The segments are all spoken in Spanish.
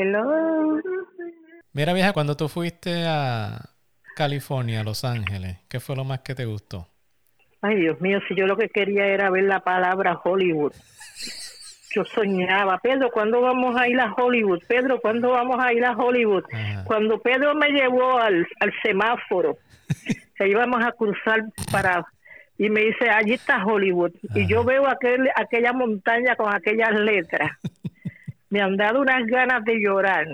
Hello. Mira, vieja, cuando tú fuiste a California, Los Ángeles, ¿qué fue lo más que te gustó? Ay, Dios mío, si yo lo que quería era ver la palabra Hollywood. Yo soñaba, Pedro, ¿cuándo vamos a ir a Hollywood? Pedro, ¿cuándo vamos a ir a Hollywood? Ajá. Cuando Pedro me llevó al, al semáforo, que íbamos a cruzar para... Y me dice, allí está Hollywood. Y yo veo aquel, aquella montaña con aquellas letras. Me han dado unas ganas de llorar.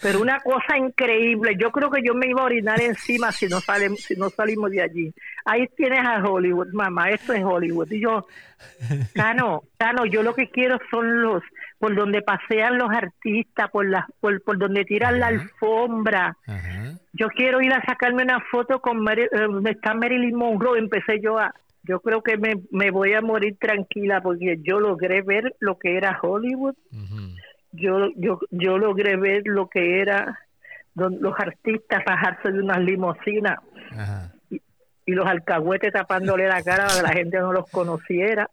Pero una cosa increíble, yo creo que yo me iba a orinar encima si no salimos, si no salimos de allí. Ahí tienes a Hollywood, mamá, esto es Hollywood. Y yo, Cano, Cano, yo lo que quiero son los, por donde pasean los artistas, por las, por, por donde tiran la alfombra. Yo quiero ir a sacarme una foto con Mary- eh, donde está Marilyn Monroe. Empecé yo a, yo creo que me, me voy a morir tranquila porque yo logré ver lo que era Hollywood yo, yo, yo logré ver lo que era don- los artistas bajarse de unas limusinas y los alcahuetes tapándole la cara para que la gente no los conociera.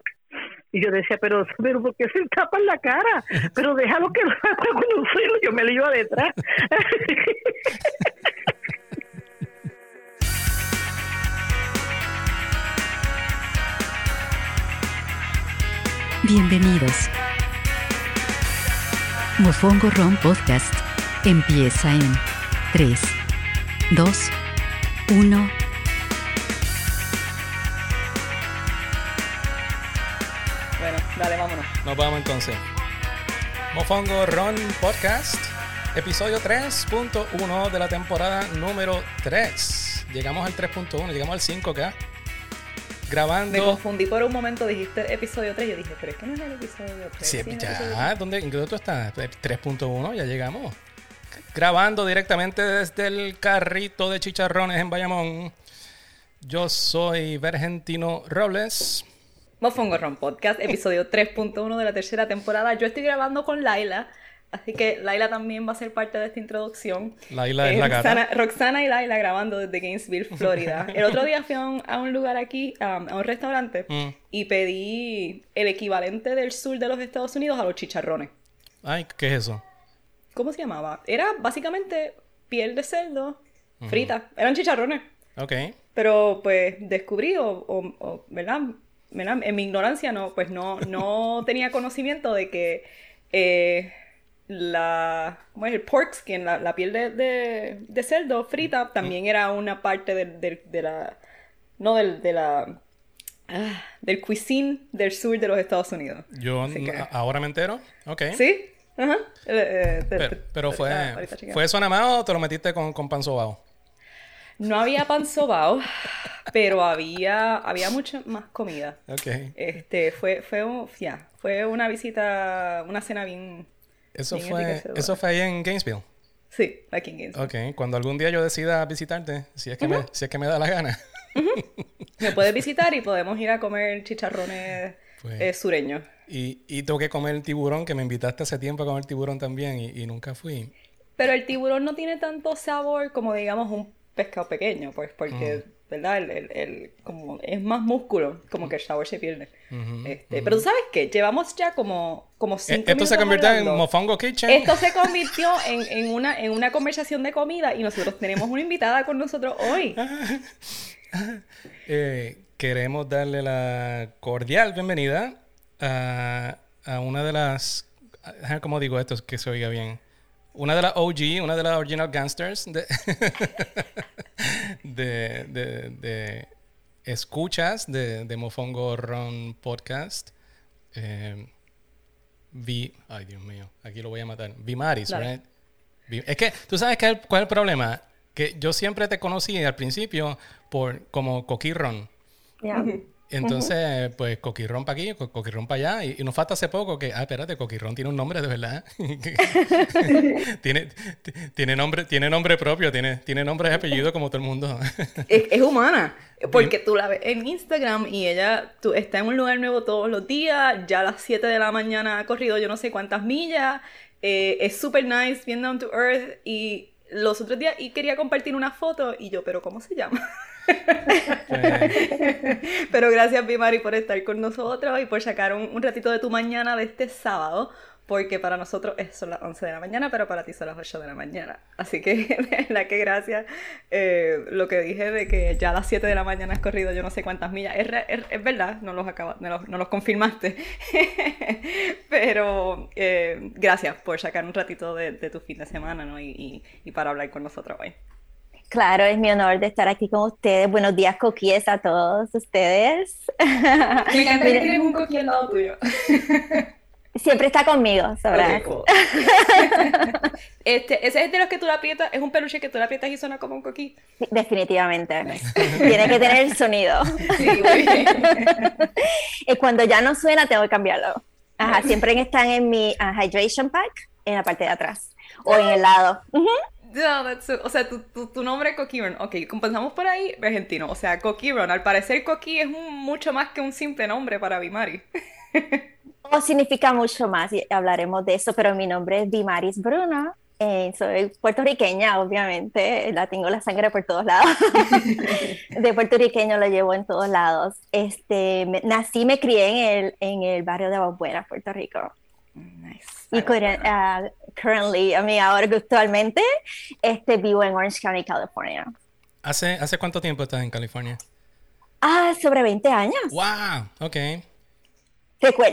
Y yo decía, pero, pero ¿por qué se tapan la cara? Pero déjalo que lo haga conocerlo, yo me lo iba detrás. Bienvenidos. Mofongo Ron Podcast empieza en 3, 2, 1. Bueno, dale, vámonos. Nos vamos entonces. Mofongo Ron Podcast, episodio 3.1 de la temporada número 3. Llegamos al 3.1, llegamos al 5 acá. Me Grabando. confundí por un momento, dijiste episodio 3. Yo dije, pero es que no es el episodio 3. Sí, el episodio ya, ¿dónde, ¿en qué tú estás? 3.1, ya llegamos. Grabando directamente desde el carrito de chicharrones en Bayamón. Yo soy Vergentino Robles. Mofongo Ron Podcast, episodio 3.1 de la tercera temporada. Yo estoy grabando con Laila, así que Laila también va a ser parte de esta introducción. Laila es Eh, la gata. Roxana, Roxana y Laila grabando desde Gainesville, Florida. El otro día fui a un, a un lugar aquí, um, a un restaurante, Mm. y pedí el equivalente del sur de los Estados Unidos a los chicharrones. Ay, ¿qué es eso? ¿Cómo se llamaba? Era básicamente piel de cerdo frita. Eran chicharrones. Ok. Pero pues descubrí, o, o- o, ¿verdad? ¿verdad? En mi ignorancia no, pues no, no tenía conocimiento de que eh, la, ¿cómo es? El pork skin, la, la piel de, de- de cerdo frita, también era una parte del- del- de, la, no del, de la, ah, del cuisine del sur de los Estados Unidos. Yo que- ahora me entero. Ok. ¿Sí? Ajá. Eh, eh, te- Pero, pero fue. ¿fue eso nada más o te lo metiste con, con pan sobao? No había pan sobao, pero había, había mucha más comida. Ok. Este, fue, fue, un- fue una visita, una cena bien, Eso bien fue, eso fue ahí en Gainesville. sí, aquí en Gainesville. Ok. Cuando algún día yo decida visitarte, si es que, me, si es que me da la gana. Me puedes visitar y podemos ir a comer chicharrones Pues- eh, sureños. Y, y tengo que comer el tiburón, que me invitaste hace tiempo a comer tiburón también y, y nunca fui. Pero el tiburón no tiene tanto sabor como, digamos, un pescado pequeño, pues, porque, Mm. ¿Verdad? El, el- el- como, es más músculo, como que el sabor se pierde. este, Pero tú sabes qué, llevamos ya como, como Eh, cinco Esto se convirtió en. Mofongo Kitchen. Esto se convirtió en, en una, en una conversación de comida y nosotros tenemos una invitada con nosotros hoy. Eh, queremos darle la cordial bienvenida a, a una de las. ¿Cómo digo esto? Que se oiga bien. Una de las OG, una de las original gangsters de, de, de- de escuchas de, de Mofongo Ron Podcast. Eh, Vi, ay Dios mío, aquí lo voy a matar. Vimaris, Dale. right? Vi- Es que, ¿tú sabes qué, cuál es el problema? Que yo siempre te conocí al principio por como coquirrón. Ya. Entonces, pues coquirrón para aquí, co- coquirrón para allá. Y, y nos falta hace poco que, ah, espérate, coquirrón tiene un nombre de verdad. tiene, t- tiene, nombre, tiene nombre propio, tiene, tiene nombre y apellido como todo el mundo. Es, es humana. Porque tú la ves en Instagram y ella tú, está en un lugar nuevo todos los días. Ya a las 7 de la mañana ha corrido yo no sé cuántas millas. eh, es super nice, bien down to earth. Y los otros días y quería compartir una foto y yo, pero ¿cómo se llama? Pero gracias, Bimari, por estar con nosotros y por sacar un, un ratito de tu mañana de este sábado porque para nosotros son las 11 de la mañana, pero para ti son las 8 de la mañana. Así que, de verdad que gracias. Eh, lo que dije de que ya a las 7 de la mañana has corrido yo no sé cuántas millas, es, es, verdad, no los, acaba, no los, no los confirmaste. pero eh, gracias por sacar un ratito de, tu fin de semana ¿no? y, y, para hablar con nosotros hoy. Claro, es mi honor de estar aquí con ustedes. Buenos días, coquíes, a todos ustedes. Me encanta que tienes un coquí al lado tuyo. Siempre está conmigo, sabrás. este, ese es de los que tú la aprietas, es un peluche que tú la aprietas y suena como un coquí. definitivamente. Tiene que tener el sonido. Sí, y cuando ya no suena, tengo que cambiarlo. Ajá, siempre están en mi uh, hydration pack, en la parte de atrás, o en el lado. O sea, tu, tu, nombre es Coquiron. Ok, compensamos por ahí, argentino. O sea, Coquiron. Al parecer, Coqui es mucho más que un simple nombre para Bimari. significa mucho más y hablaremos de eso, pero mi nombre es Dimaris Bruno. Eh, soy puertorriqueña, obviamente, la tengo la sangre por todos lados. de puertorriqueño lo llevo en todos lados. Este, nací, me crié en el, en el barrio de Aguabuena, Puerto Rico. Y uh, currently, a mí ahora actualmente, este, vivo en Orange County, California. ¿Hace, ¿Hace cuánto tiempo estás en California? Ah, sobre 20 años. ¡Wow! Ok.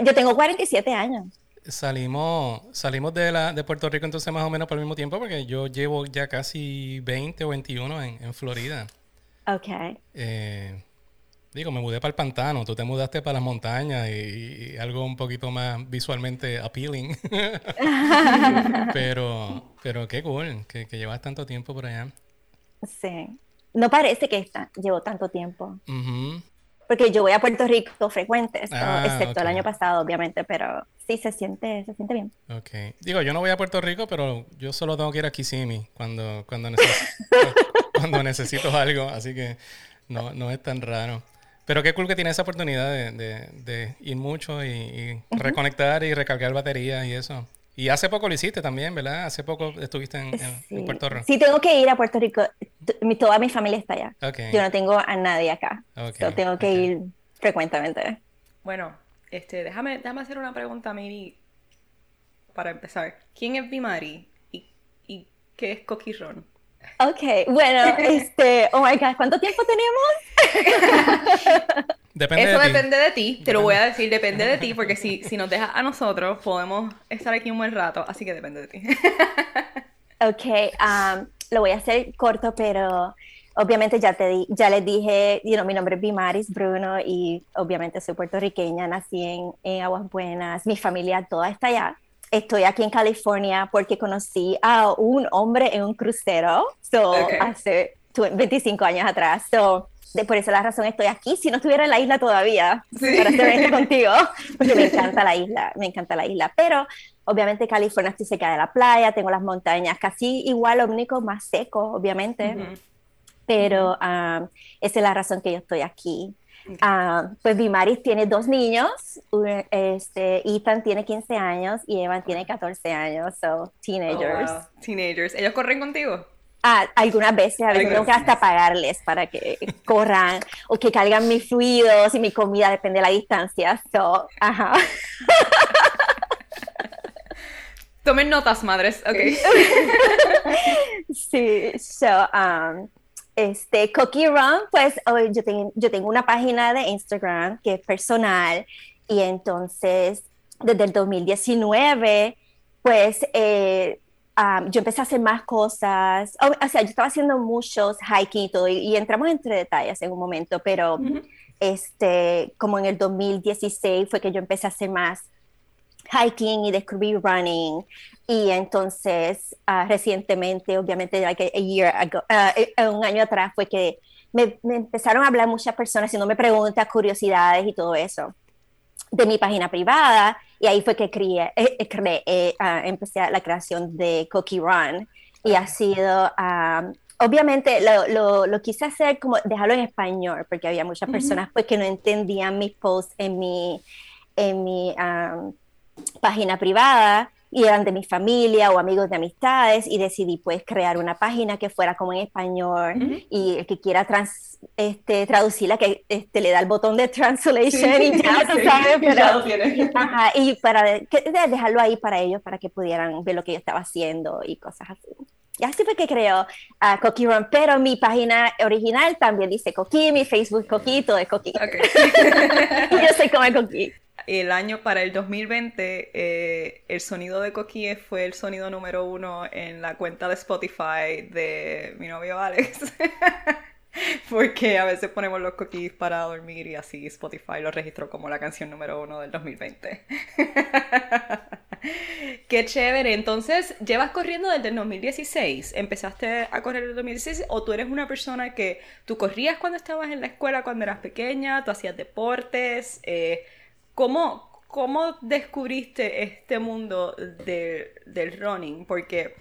Yo tengo 47 años. Salimos, salimos de, la, de Puerto Rico entonces más o menos por el mismo tiempo porque yo llevo ya casi 20 o 21 en, en Florida. Ok. Eh, digo, me mudé para el pantano, tú te mudaste para las montañas y, algo un poquito más visualmente appealing. pero, pero qué cool que, que, llevas tanto tiempo por allá. Sí. No parece que está, llevo tanto tiempo porque yo voy a Puerto Rico frecuente, ah, excepto el año pasado, obviamente, pero sí se siente, se siente bien. Ok. Digo, yo no voy a Puerto Rico, pero yo solo tengo que ir a Kissimmee cuando, cuando, cuando necesito algo, así que no, no es tan raro. Pero qué cool que tienes esa oportunidad de, de, ir mucho y, reconectar y recargar baterías y eso. Y hace poco lo hiciste también, ¿verdad? Hace poco estuviste en, Puerto Rico. Sí, tengo que ir a Puerto Rico. toda mi familia está allá. Yo no tengo a nadie acá. tengo que ir frecuentemente. Bueno, este, déjame, déjame hacer una pregunta, Miri, para empezar. ¿Quién es Bimari y, y qué es Coquirrón? Ok, bueno, este, oh my god, ¿cuánto tiempo tenemos? Eso depende de ti, te lo voy a decir, depende de ti, porque si, si nos dejas a nosotros, podemos estar aquí un buen rato, así que depende de ti. ok, um, lo voy a hacer corto, pero obviamente ya te di, ya les dije, you know, mi nombre es Bimaris Bruno y obviamente soy puertorriqueña, nací en, en Aguas Buenas, mi familia toda está allá. Estoy aquí en California porque conocí a un hombre en un crucero, so, hace 25 años atrás. So, de, por esa la razón estoy aquí. Si no estuviera en la isla todavía, para estar contigo, porque me encanta la isla, me encanta la isla. Pero obviamente California estoy cerca de la playa, tengo las montañas, casi igual, lo único más seco, obviamente. Pero ah, esa es la razón que yo estoy aquí. Uh, pues Bimaris tiene dos niños, este, Ethan tiene 15 años y Evan tiene 14 años, so teenagers. Oh, teenagers. ¿Ellos corren contigo? Ah, algunas veces, a veces tengo que hasta pagarles para que corran o que cargan mis fluidos y mi comida, depende de la distancia. So, ajá. Tomen notas, madres, ok. sí, so, um, este, Cookie Run, pues yo, tengo, yo tengo una página de Instagram que es personal y entonces desde el 2019, pues eh, yo empecé a hacer más cosas, o, sea, yo estaba haciendo muchos hiking y todo, y, entramos entre detalles en un momento, pero este, como en el 2016 fue que yo empecé a hacer más hiking y descubrí running, y entonces uh, recientemente, obviamente, like a, year ago, uh, un año atrás fue que me, me empezaron a hablar muchas personas haciéndome preguntas, curiosidades y todo eso de mi página privada. Y ahí fue que creé, eh, eh, creé eh, ah, empecé la creación de Cookie Run. Y ha sido, ah, obviamente lo, lo, quise hacer como dejarlo en español porque había muchas personas pues que no entendían mis posts en mi, en mi ah, página privada y eran de mi familia o amigos de amistades y decidí pues crear una página que fuera como en español y el que quiera trans, este, traducirla que este, le da el botón de translation y ya, sabes, y para dejarlo ahí para ellos para que pudieran ver lo que yo estaba haciendo y cosas así. Y así fue que creó a Coqui Run, pero mi página original también dice Coqui, mi Facebook Coqui, todo es Coqui. y yo soy como el Coqui el año para el 2020, eh, el sonido de Coquille fue el sonido número uno en la cuenta de Spotify de mi novio Alex. Porque a veces ponemos los coquilles para dormir y así Spotify lo registró como la canción número uno del 2020. Qué chévere. Entonces, ¿llevas corriendo desde el 2016? ¿Empezaste a correr en el 2016 o tú eres una persona que tú corrías cuando estabas en la escuela, cuando eras pequeña, tú hacías deportes? Eh, ¿Cómo, cómo descubriste este mundo del running? Porque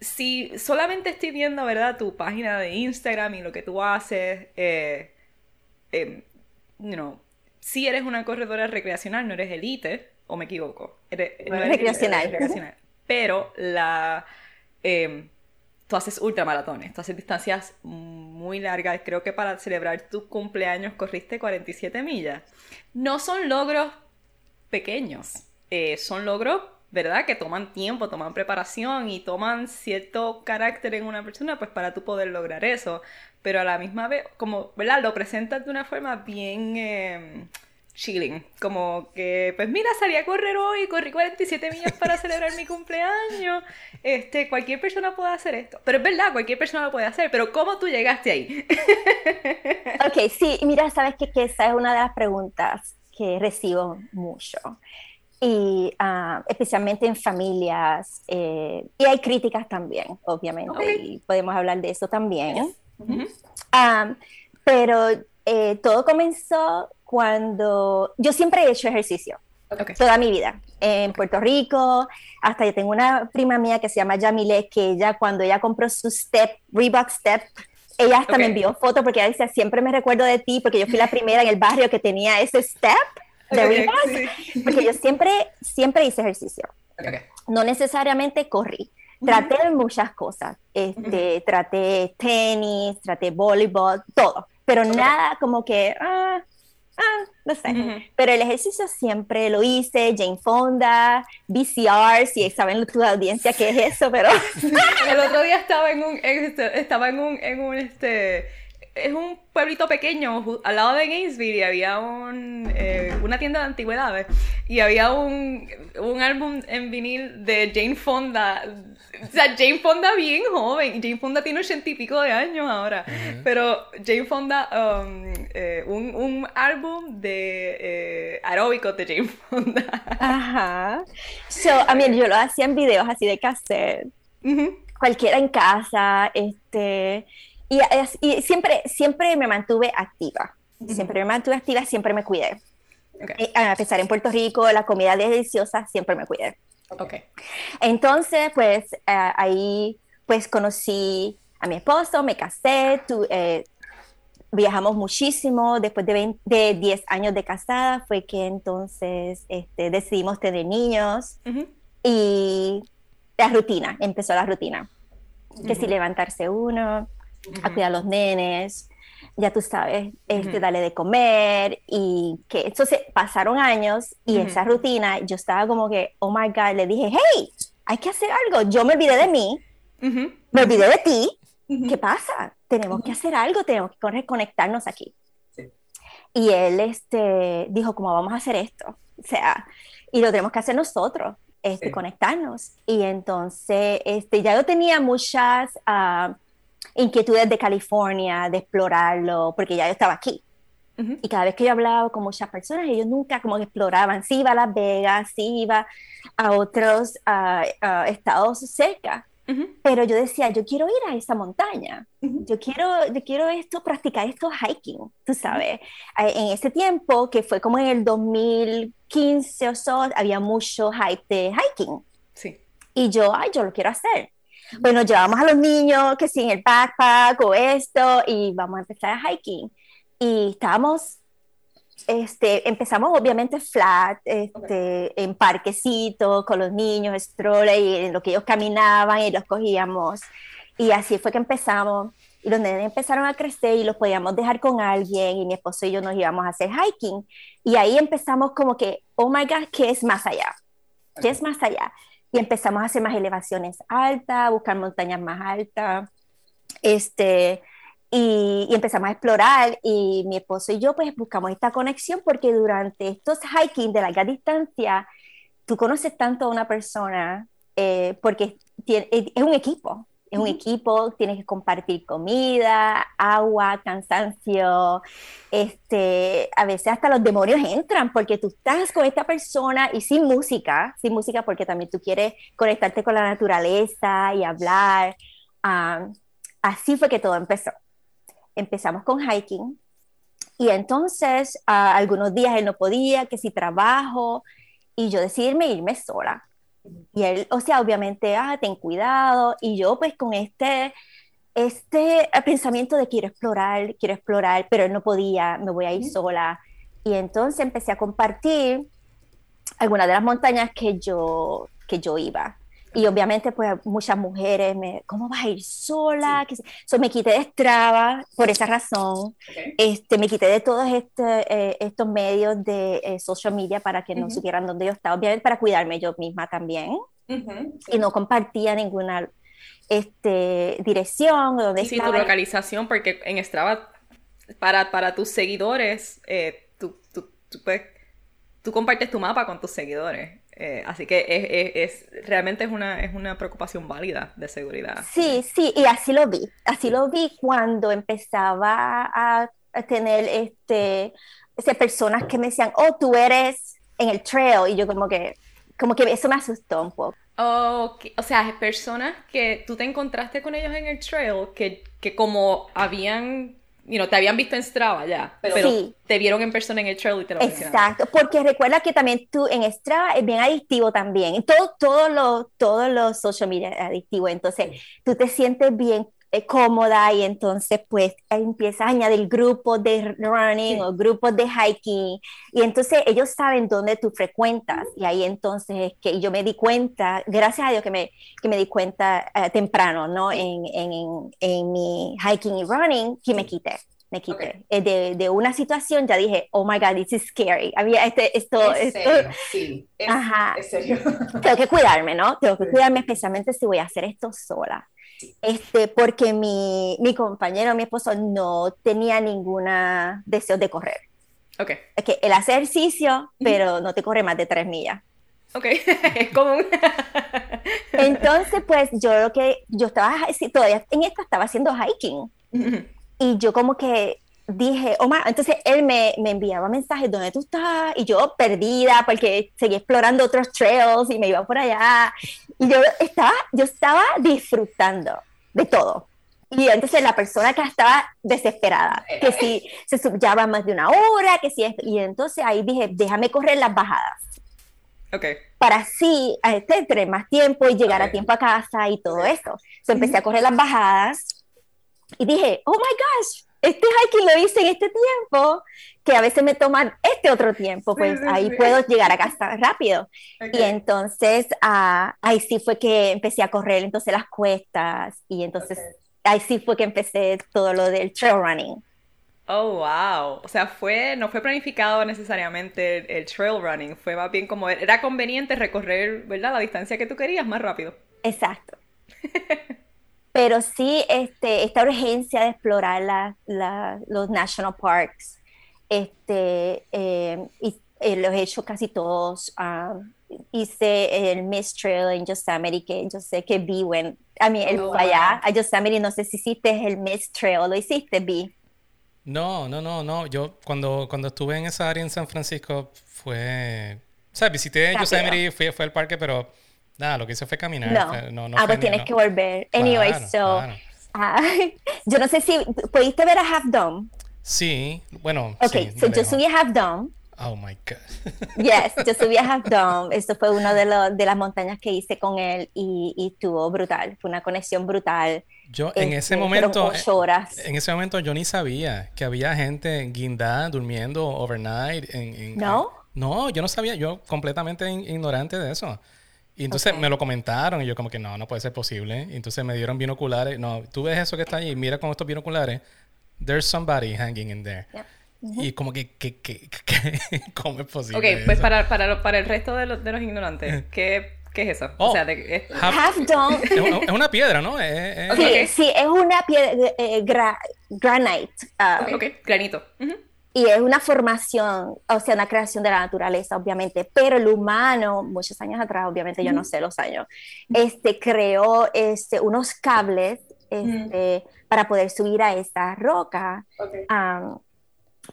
si solamente estoy viendo, ¿verdad? Tu página de Instagram y lo que tú haces, eh, eh, si eres una corredora recreacional, no eres elite, o me equivoco. Eres, no eres recreacional. recreacional. Pero la... Em, tú haces ultramaratones, tú haces distancias muy largas. Creo que para celebrar tu cumpleaños corriste 47 millas. No son logros pequeños, eh, son logros, ¿verdad? Que toman tiempo, toman preparación y toman cierto carácter en una persona, pues para tú poder lograr eso. Pero a la misma vez, como, ¿verdad? Lo presentas de una forma bien... Em, chilling. Como que, pues mira, salí a correr hoy, corrí 47 millas para celebrar mi cumpleaños. Este, cualquier persona puede hacer esto. Pero es verdad, cualquier persona lo puede hacer. Pero ¿cómo tú llegaste ahí? ok, sí, mira, sabes que, que esa es una de las preguntas que recibo mucho. Y ah, especialmente en familias. Eh, y hay críticas también, obviamente. Y podemos hablar de eso también. Ah, pero eh, todo comenzó cuando yo siempre he hecho ejercicio. Toda mi vida. En Puerto Rico, hasta yo tengo una prima mía que se llama Yamile, que ella cuando ella compró su Step, Reebok Step, ella hasta me envió fotos porque ella dice, siempre me recuerdo de ti porque yo fui la primera en el barrio que tenía ese Step de Reebok. Porque yo siempre, siempre hice ejercicio. No necesariamente corrí. Traté muchas cosas. Este, Traté tenis, traté voleibol, todo. Pero nada como que, ah, ah, no sé. Pero el ejercicio siempre lo hice, Jane Fonda, VCR, si saben tu audiencia qué es eso, pero... el otro día estaba en un, este, estaba en un, en un, este, es un pueblito pequeño al lado de Gainesville y había un, eh, una tienda de antigüedades y había un, un álbum en vinil de Jane Fonda. O sea, Jane Fonda bien joven. Jane Fonda tiene ochenta y pico de años ahora. Pero Jane Fonda, um, eh, un, un, álbum de eh, aeróbicos de Jane Fonda. Ajá. So, a mí yo lo hacía en videos así de cassette. Cualquiera en casa, este y, siempre, siempre me mantuve activa. Siempre me mantuve activa, siempre me cuidé. Okay. A pesar en Puerto Rico, la comida deliciosa, siempre me cuidé. Okay. Entonces, pues ahí pues conocí a mi esposo, me casé, eh, viajamos muchísimo. Después de, de 10 años de casada fue que entonces este, decidimos tener niños y la rutina, empezó la rutina. Que si levantarse uno, a cuidar a los nenes, ya tú sabes, este, darle de comer y que entonces pasaron años y esa rutina yo estaba como que, oh my God, le dije, hey, hay que hacer algo, yo me olvidé de mí, me olvidé de ti, ¿qué pasa? Tenemos que hacer algo, tenemos que reconectarnos aquí. Y él este, dijo, ¿cómo vamos a hacer esto? O sea, y lo tenemos que hacer nosotros, este, conectarnos. Y entonces, este, ya yo tenía muchas... Uh, inquietudes de California, de explorarlo, porque ya yo estaba aquí. Y cada vez que yo hablaba con muchas personas, ellos nunca como que exploraban. Sí iba a Las Vegas, sí iba a otros estados cerca, pero yo decía, yo quiero ir a esa montaña. Yo quiero, yo quiero esto, practicar esto hiking, tú sabes. En ese tiempo, que fue como en el 2015 o so, había mucho hype de hiking. Sí. Y yo, ay, yo lo quiero hacer. Bueno, llevamos a los niños que sí en el backpack o esto y vamos a empezar a hiking. Y estábamos este, empezamos obviamente flat, este, en parquecitos, con los niños, stroller, y en lo que ellos caminaban y los cogíamos. Y así fue que empezamos. Y los nenes empezaron a crecer y los podíamos dejar con alguien y mi esposo y yo nos íbamos a hacer hiking. Y ahí empezamos como que, oh my God, ¿qué es más allá? ¿Qué es más allá? Y empezamos a hacer más elevaciones altas, buscar montañas más altas. Este, y, empezamos a explorar y mi esposo y yo pues buscamos esta conexión porque durante estos hiking de larga distancia, tú conoces tanto a una persona eh, porque es un equipo, es un equipo, tienes que compartir comida, agua, cansancio, este, a veces hasta los demonios entran porque tú estás con esta persona y sin música, sin música porque también tú quieres conectarte con la naturaleza y hablar. Así fue que todo empezó. Empezamos con hiking y entonces ah, algunos días él no podía, que si trabajo, y yo decidí irme sola y él, o sea, obviamente, ah, ten cuidado. Y yo pues con este, este pensamiento de quiero explorar, quiero explorar, pero él no podía, me voy a ir sola. Y entonces empecé a compartir algunas de las montañas que yo, que yo iba. Y obviamente, pues muchas mujeres me, ¿cómo vas a ir sola? Sí. So, me quité de Strava por esa razón. Este, me quité de todos este, eh, estos medios de eh, social media para que no supieran dónde yo estaba, obviamente para cuidarme yo misma también. Y no compartía ninguna este, dirección o dónde sí, tu localización, porque en Strava, para, para tus seguidores, eh, tú, tú, tú, tú compartes tu mapa con tus seguidores. Eh, así que es, es, realmente es una, es una preocupación válida de seguridad. Sí, sí, y así lo vi. Así lo vi cuando empezaba a, tener este, personas que me decían, oh, tú eres en el trail. Y yo como que, como que eso me asustó un poco. O sea, personas que tú te encontraste con ellos en el trail que, que como habían you te habían visto en Strava ya, pero, te vieron en persona en el trail y te lo Exacto, porque recuerda que también tú en Strava es bien adictivo también, todo, todo lo, todos los social media es adictivo, entonces tú te sientes bien eh, cómoda y entonces pues empiezas a añadir grupos de running o grupos de hiking y entonces ellos saben dónde tú frecuentas y ahí entonces es que yo me di cuenta, gracias a Dios que me, que me di cuenta eh, temprano, ¿no? En, en, en, mi hiking y running que me quité me quité. Eh, de, de, una situación ya dije, oh my God, this is scary. Había este, esto, ¿Es esto. Serio? Sí, es, Ajá. es serio. Tengo que cuidarme, ¿no? Tengo que cuidarme especialmente si voy a hacer esto sola este, porque mi, mi compañero, mi esposo, no tenía ninguna deseo de correr. Ok. Es que él hace ejercicio, pero no te corre más de tres millas. Ok, es común. Entonces, pues yo lo que, yo estaba, todavía en esto estaba haciendo hiking. Y yo como que dije, Omar, entonces él me, me, enviaba mensajes, ¿dónde tú estás? Y yo perdida porque seguía explorando otros trails y me iba por allá. Y yo estaba, yo estaba disfrutando de todo. Y entonces la persona que estaba desesperada, que si se subyaba más de una hora, que si esto. Y entonces ahí dije, déjame correr las bajadas. Ok. Para así este, tener más tiempo y llegar a tiempo a casa y todo eso. Entonces empecé a correr las bajadas y dije, oh my gosh, este hiking lo hice en este tiempo, que a veces me toman este otro tiempo, pues ahí puedo llegar a casa rápido. Y entonces ah, ahí sí fue que empecé a correr entonces las cuestas y entonces ahí sí fue que empecé todo lo del trail running. Oh, wow. O sea, fue, no fue planificado necesariamente el, trail running, fue más bien como era conveniente recorrer, ¿verdad? La distancia que tú querías más rápido. Exacto. pero sí este, esta urgencia de explorar los national parks, este, eh, y, eh, los he hecho casi todos. Um, hice el Miss Trail en Yosemite, que yo sé que vi, when, a mí, el oh, allá a Yosemite, no sé si hiciste el Miss Trail, ¿lo hiciste, Vi? No, no, no, no. Yo cuando, cuando estuve en esa área en San Francisco fue... O sea, visité Yosemite, fui, fue al parque, pero Nada, lo que hice fue caminar. No, ah, pues tienes que volver. Anyway, so. Ah, yo no sé si. ¿Pudiste ver a Half Dome? Sí, bueno. Ok, so yo subí a Half Dome. Oh my God. Yes, yo subí a Half Dome. Esto fue una de, de las montañas que hice con él y, y estuvo brutal. Fue una conexión brutal. Yo en ese Este, fueron momento, ocho horas. en ese momento yo ni sabía que había gente guindada durmiendo overnight. En, en- ¿No? No, yo no sabía, yo completamente ignorante de eso. Y entonces me lo comentaron y yo como que no, no puede ser posible. Y entonces me dieron binoculares. No, tú ves eso que está ahí, mira con estos binoculares. There's somebody hanging in there. Yep. Y como que, que, que, que- ¿cómo es posible? Ok, pues para, para, lo- para el resto de los, de los ignorantes, ¿qué, qué es eso? Oh. O sea, de, es- Half- Half Dome. es, es una piedra, ¿no? Es- es- Sí, sí, es una piedra, eh, gra- granite. ah, ok, granito. Ujú. Y es una formación, o sea, una creación de la naturaleza, obviamente, pero el humano, muchos años atrás, obviamente yo no sé los años, este, creó este, unos cables este, para poder subir a esta roca. Am,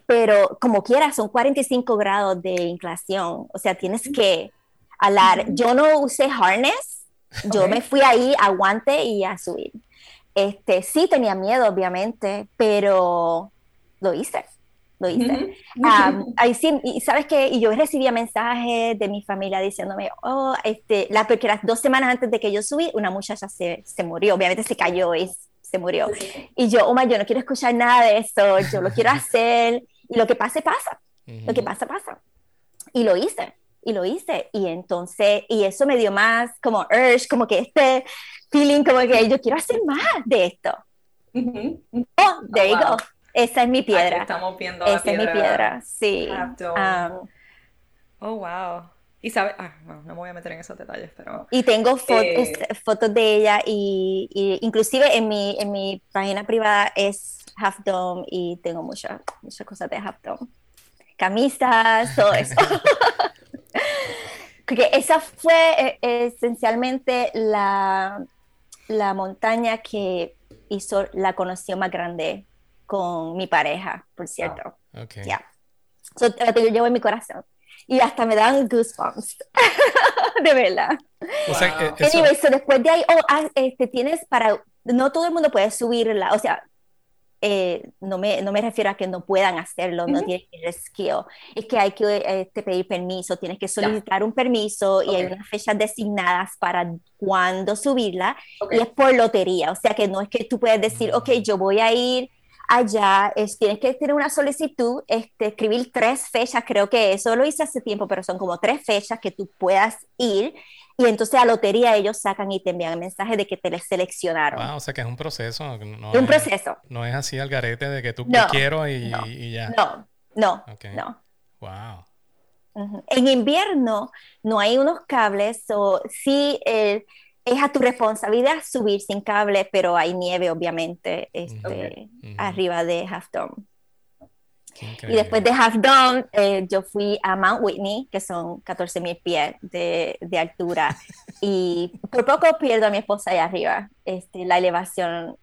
pero como quiera, son 45 grados de inclinación, o sea, tienes que alar. Yo no usé harness, yo me fui ahí, aguante y a subir. Este, sí tenía miedo, obviamente, pero lo hice, lo hice. Am, ahí sí, y sabes que y yo recibía mensajes de mi familia diciéndome, oh, este, la, porque las dos semanas antes de que yo subí, una muchacha se, se murió, obviamente se cayó y se murió. Y yo, oh my, yo no quiero escuchar nada de eso, yo lo quiero hacer, y lo que pase, pasa, lo que pasa, pasa. Y lo hice, y lo hice, y entonces, y eso me dio más como urge, como que este feeling, como que yo quiero hacer más de esto. Oh, there you wow. go. Esa es mi Aquí piedra. estamos viendo la Esa es mi piedra, sí. Am, Oh, wow. Y sabe, ah, no, no me voy a meter en esos detalles, pero... y tengo fo- Eh. fotos de ella y, y inclusive en mi, en mi página privada es Half Dome y tengo muchas muchas cosas de Half Dome. Camisas, todo eso. Porque esa fue eh, esencialmente la, la montaña que hizo la conexión más grande con mi pareja, por cierto. Ok. Ya. So, la tengo- llevo en mi corazón. Y hasta me dan goosebumps. de verdad. O sea, Wow. eso- Anyway, so después de ahí, oh, ah, este, tienes para, no todo el mundo puede subirla, o sea, eh, no, me, no me refiero a que no puedan hacerlo, no tienen el skill, es que hay que este, pedir permiso, tienes que solicitar un permiso y hay unas fechas designadas para cuándo subirla Ok. y es por lotería, o sea que no es que tú puedes decir, ok, yo voy a ir allá, es- tienes que tener una solicitud, este, escribir tres fechas, creo que eso lo hice hace tiempo, pero son como tres fechas que tú puedas ir y entonces a lotería ellos sacan y te envían el mensaje de que te les seleccionaron. Wow, o sea que es un proceso. No Es un es- proceso. No es así al garete de que tú No, quiero y, no, y ya. No, no, no. Wow. En invierno no hay unos cables, o sí eh, es a tu responsabilidad subir sin cable, pero hay nieve obviamente este, Ujú. arriba de Half Dome. Y después de Half Dome, eh, yo fui a Mount Whitney, que son 14 mil pies de, de altura. y por poco pierdo a mi esposa allá arriba. Este, la elevación.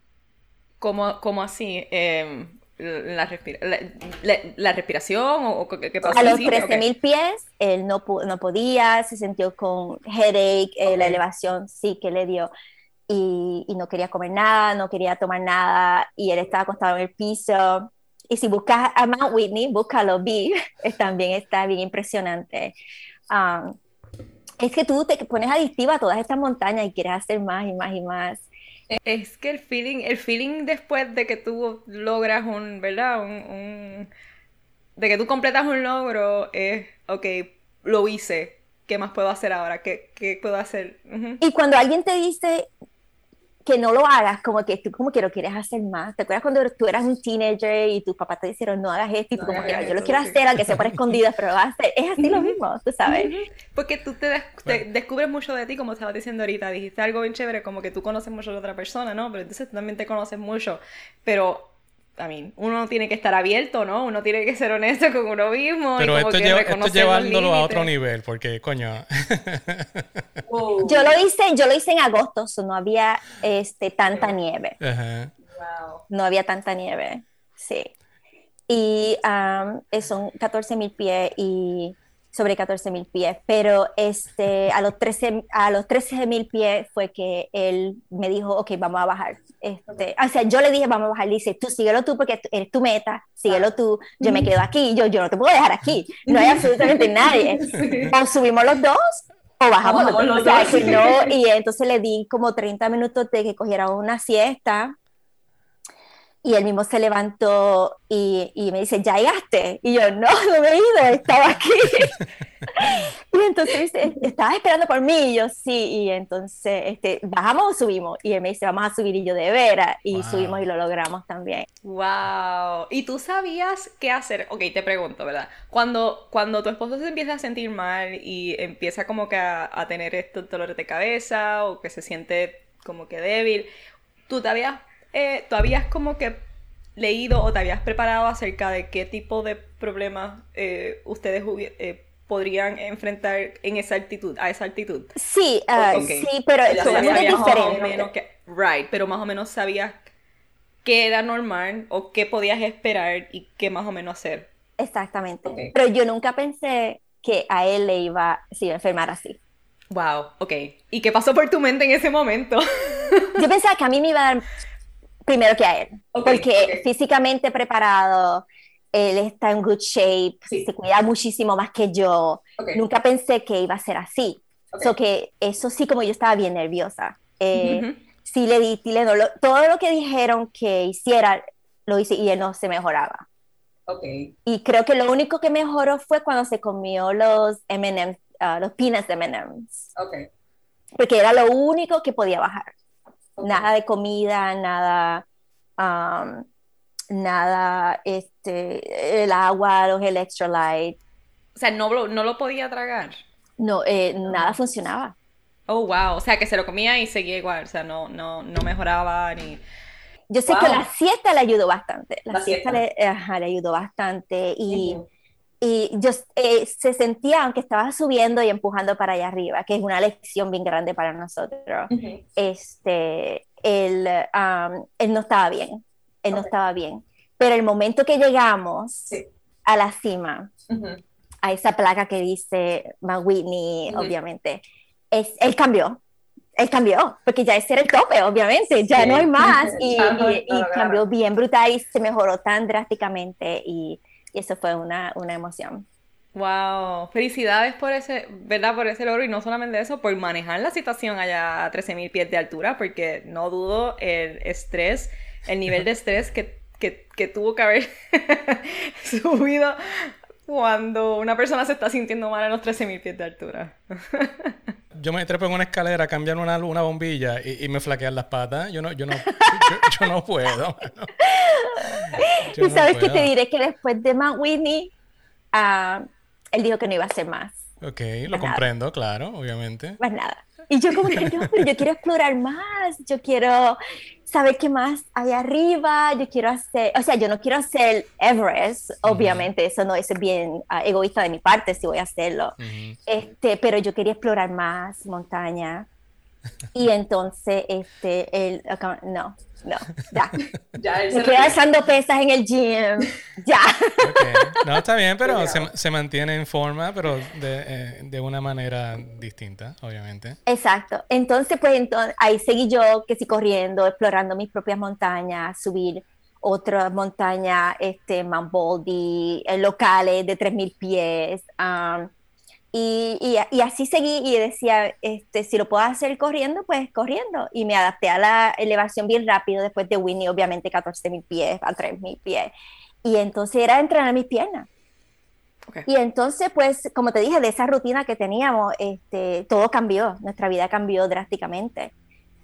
¿Cómo, cómo así? Eh, la, respira- la, la- la respiración o, o qué, pasó? A los Sí, 13 ok. mil pies, él no, no podía, se sintió con headache, eh, la elevación sí que le dio. Y, y no quería comer nada, no quería tomar nada. Y él estaba acostado en el piso. Y si buscas a Mount Whitney, búscalo, vi, también está bien impresionante. Um, es que tú te pones adictiva a todas estas montañas y quieres hacer más y más y más. Es que el feeling, el feeling después de que tú logras un, ¿verdad? Un, de que tú completas un logro es, ok, lo hice, ¿qué más puedo hacer ahora? ¿Qué, qué puedo hacer? Y cuando alguien te dice que no lo hagas, como que tú como que lo quieres hacer más. ¿Te acuerdas cuando tú eras un teenager y tus papás te dijeron no hagas esto y tú No como que yo lo quiero sí. hacer aunque sea por escondidas, pero lo vas a hacer? Es así lo mismo, tú sabes. Porque tú te, des- te descubres mucho de ti, como estabas diciendo ahorita, dijiste algo bien chévere, como que tú conoces mucho de otra persona, ¿no? Pero entonces tú también te conoces mucho, pero, a mí, uno tiene que estar abierto, ¿no? Uno tiene que ser honesto con uno mismo y Pero como esto, que lleva- esto reconocer los llevándolo a otro nivel, porque, coño, Yo lo hice, yo lo hice en agosto, so no había este tanta nieve. ajá. no había tanta nieve, sí. Y eh, son 14 mil pies y sobre 14.000 pies, pero este, a los 13 a los 13.000 pies fue que él me dijo, ok, vamos a bajar. Este, o sea, yo le dije, vamos a bajar, dice, tú síguelo tú porque eres tu meta, síguelo tú, yo me quedo aquí, yo, yo no te puedo dejar aquí, no hay absolutamente nadie. O subimos los dos o bajamos los dos. O sea, que no, y entonces le di como 30 minutos de que cogiera una siesta y él mismo se levantó y, y, me dice, ¿ya llegaste? Y yo, no, no me he ido, estaba aquí. y entonces dice, ¿estabas esperando por mí? Y yo, sí. Y entonces, este, ¿bajamos o subimos? Y él me dice, vamos a subir. Y yo, de veras. Y subimos y lo logramos también. ¡Wow! ¿Y tú sabías qué hacer? Ok, te pregunto, ¿verdad? Cuando, cuando tu esposo se empieza a sentir mal y empieza como que a, a tener estos dolores de cabeza o que se siente como que débil, ¿tú te habías eh, ¿tú habías como que leído o te habías preparado acerca de qué tipo de problemas eh, ustedes eh, podrían enfrentar en esa altitud, a esa altitud? Sí, ah, sí, pero es diferente. right, pero más o menos sabías qué era normal o qué podías esperar y qué más o menos hacer. Exactamente. Pero yo nunca pensé que a él le iba, se iba a enfermar así. Wow, ok. ¿Y qué pasó por tu mente en ese momento? yo pensaba que a mí me iba a dar primero que a él, porque físicamente preparado, él está en good shape, se cuida muchísimo más que yo. Nunca pensé que iba a ser así. So que eso sí, como yo estaba bien nerviosa. Eh, Sí le di, le todo lo que dijeron que hiciera, lo hice y él no se mejoraba. Okay. Y creo que lo único que mejoró fue cuando se comió los M&M's, uh, los peanuts de M&M's. Okay. Porque era lo único que podía bajar. Nada de comida, nada, nada, este, el agua, los electrolytes. O sea, no lo, no lo podía tragar. No, eh, nada funcionaba. Oh, wow. O sea, que se lo comía y seguía igual. O sea, no, no, no mejoraba ni. Yo sé que la siesta le ayudó bastante. La, siesta, Le, le, ayudó bastante. Y, y yo eh, se sentía, aunque estaba subiendo y empujando para allá arriba, que es una lección bien grande para nosotros, este, él, él, no estaba bien, él no estaba bien. Pero el momento que llegamos a la cima, a esa placa que dice Whitney, obviamente, es, él cambió, él cambió, porque ya ese era el tope, obviamente, ya no hay más, y, y, y cambió bien brutal y se mejoró tan drásticamente y y eso fue una, una emoción. Wow, felicidades por ese, ¿verdad? Por ese logro y no solamente eso, por manejar la situación allá a 13.000 pies de altura, porque no dudo el estrés, el nivel de estrés que, que, que tuvo que haber subido cuando una persona se está sintiendo mal a los 13.000 pies de altura. yo me trepo en una escalera, cambian una, una bombilla y, me flaquean las patas. Yo no, yo no, yo, no puedo. y sabes que te diré que después de Matt Whitney, uh, él dijo que no iba a hacer más. Ok, lo comprendo, claro, obviamente. Más nada. Y yo como que no, pero yo quiero explorar más, yo quiero saber qué más hay arriba, yo quiero hacer, o sea, yo no quiero hacer Everest, obviamente, eso no es bien ah, egoísta de mi parte si voy a hacerlo, este, pero yo quería explorar más montaña. Y entonces, este, el, no, no, ya. ya Me quedé alzando pesas en el gym. Ya. No, está bien, pero se, se, mantiene en forma, pero de, eh, de, una manera distinta, obviamente. Exacto. Entonces, pues entonces, ahí seguí yo, que sí, corriendo, explorando mis propias montañas, subir otras montañas, este, Baldy, eh, locales de 3.000 pies. Um, y, y, así seguí y decía, este, si lo puedo hacer corriendo, pues corriendo. Y me adapté a la elevación bien rápido después de Winnie, obviamente 14.000 pies a 3.000 pies. Y entonces era entrenar mis piernas. Y entonces, pues, como te dije, de esa rutina que teníamos, este, todo cambió, nuestra vida cambió drásticamente.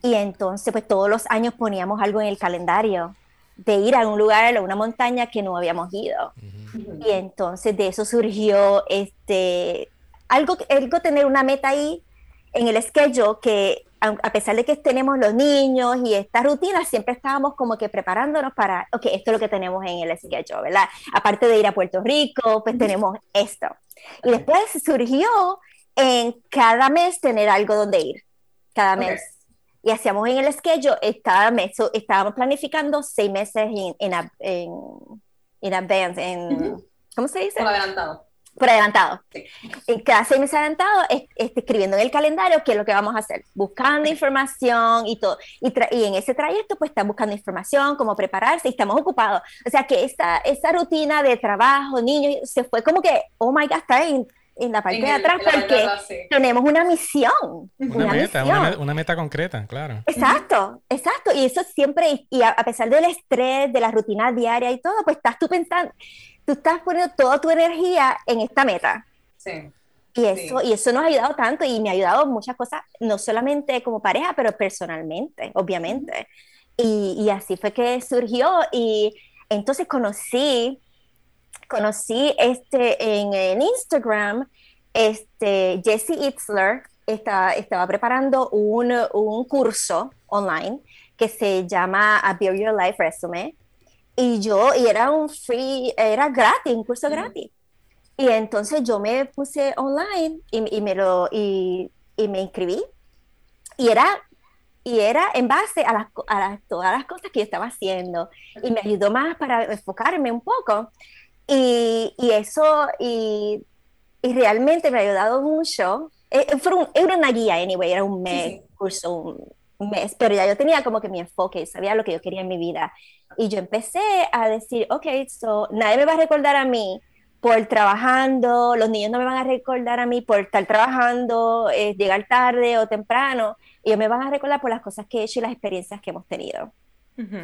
Y entonces, pues, todos los años poníamos algo en el calendario de ir a un lugar, a una montaña que no habíamos ido. Y entonces de eso surgió este algo, algo tener una meta ahí en el schedule que a pesar de que tenemos los niños y esta rutina, siempre estábamos como que preparándonos para, ok, esto es lo que tenemos en el schedule, ¿verdad? Aparte de ir a Puerto Rico, pues tenemos esto. Y después surgió en cada mes tener algo donde ir, cada mes. Y hacíamos en el schedule, eh, cada mes, estábamos planificando seis meses en, en, en, advance, en, ¿cómo se dice? adelantado por adelantado. En cada seis meses adelantado, es, escribiendo en el calendario qué es lo que vamos a hacer, buscando información y todo. Y, y, en ese trayecto, pues está buscando información, cómo prepararse y estamos ocupados. O sea que esta, esta rutina de trabajo, niños, se fue como que, oh my God, está en, en la parte de atrás porque tenemos una misión. Una, meta, Una, meta concreta, claro. Exacto, exacto. Y eso siempre, y a, a pesar del estrés, de la rutina diaria y todo, pues estás tú pensando tú estás poniendo toda tu energía en esta meta. Sí. Y eso, y eso nos ha ayudado tanto y me ha ayudado muchas cosas, no solamente como pareja, pero personalmente, obviamente. Y, y así fue que surgió y entonces conocí, conocí este, en, en Instagram, este, Jesse Itzler está, estaba preparando un, un curso online que se llama A Build Your Life Resume y yo, y era un free, era gratis, un curso gratis. Y entonces yo me puse online y, y me lo, y, y, me inscribí. Y era, y era en base a, las, a todas las cosas que yo estaba haciendo. Y me ayudó más para enfocarme un poco. Y, y eso, y, y, realmente me ha ayudado mucho. Eh, fue un, era una guía, anyway, era un mes, curso, un, mes, pero ya yo tenía como que mi enfoque, sabía lo que yo quería en mi vida. Y yo empecé a decir, ok, so nadie me va a recordar a mí por trabajando, los niños no me van a recordar a mí por estar trabajando, eh, llegar tarde o temprano, ellos me van a recordar por las cosas que he hecho y las experiencias que hemos tenido.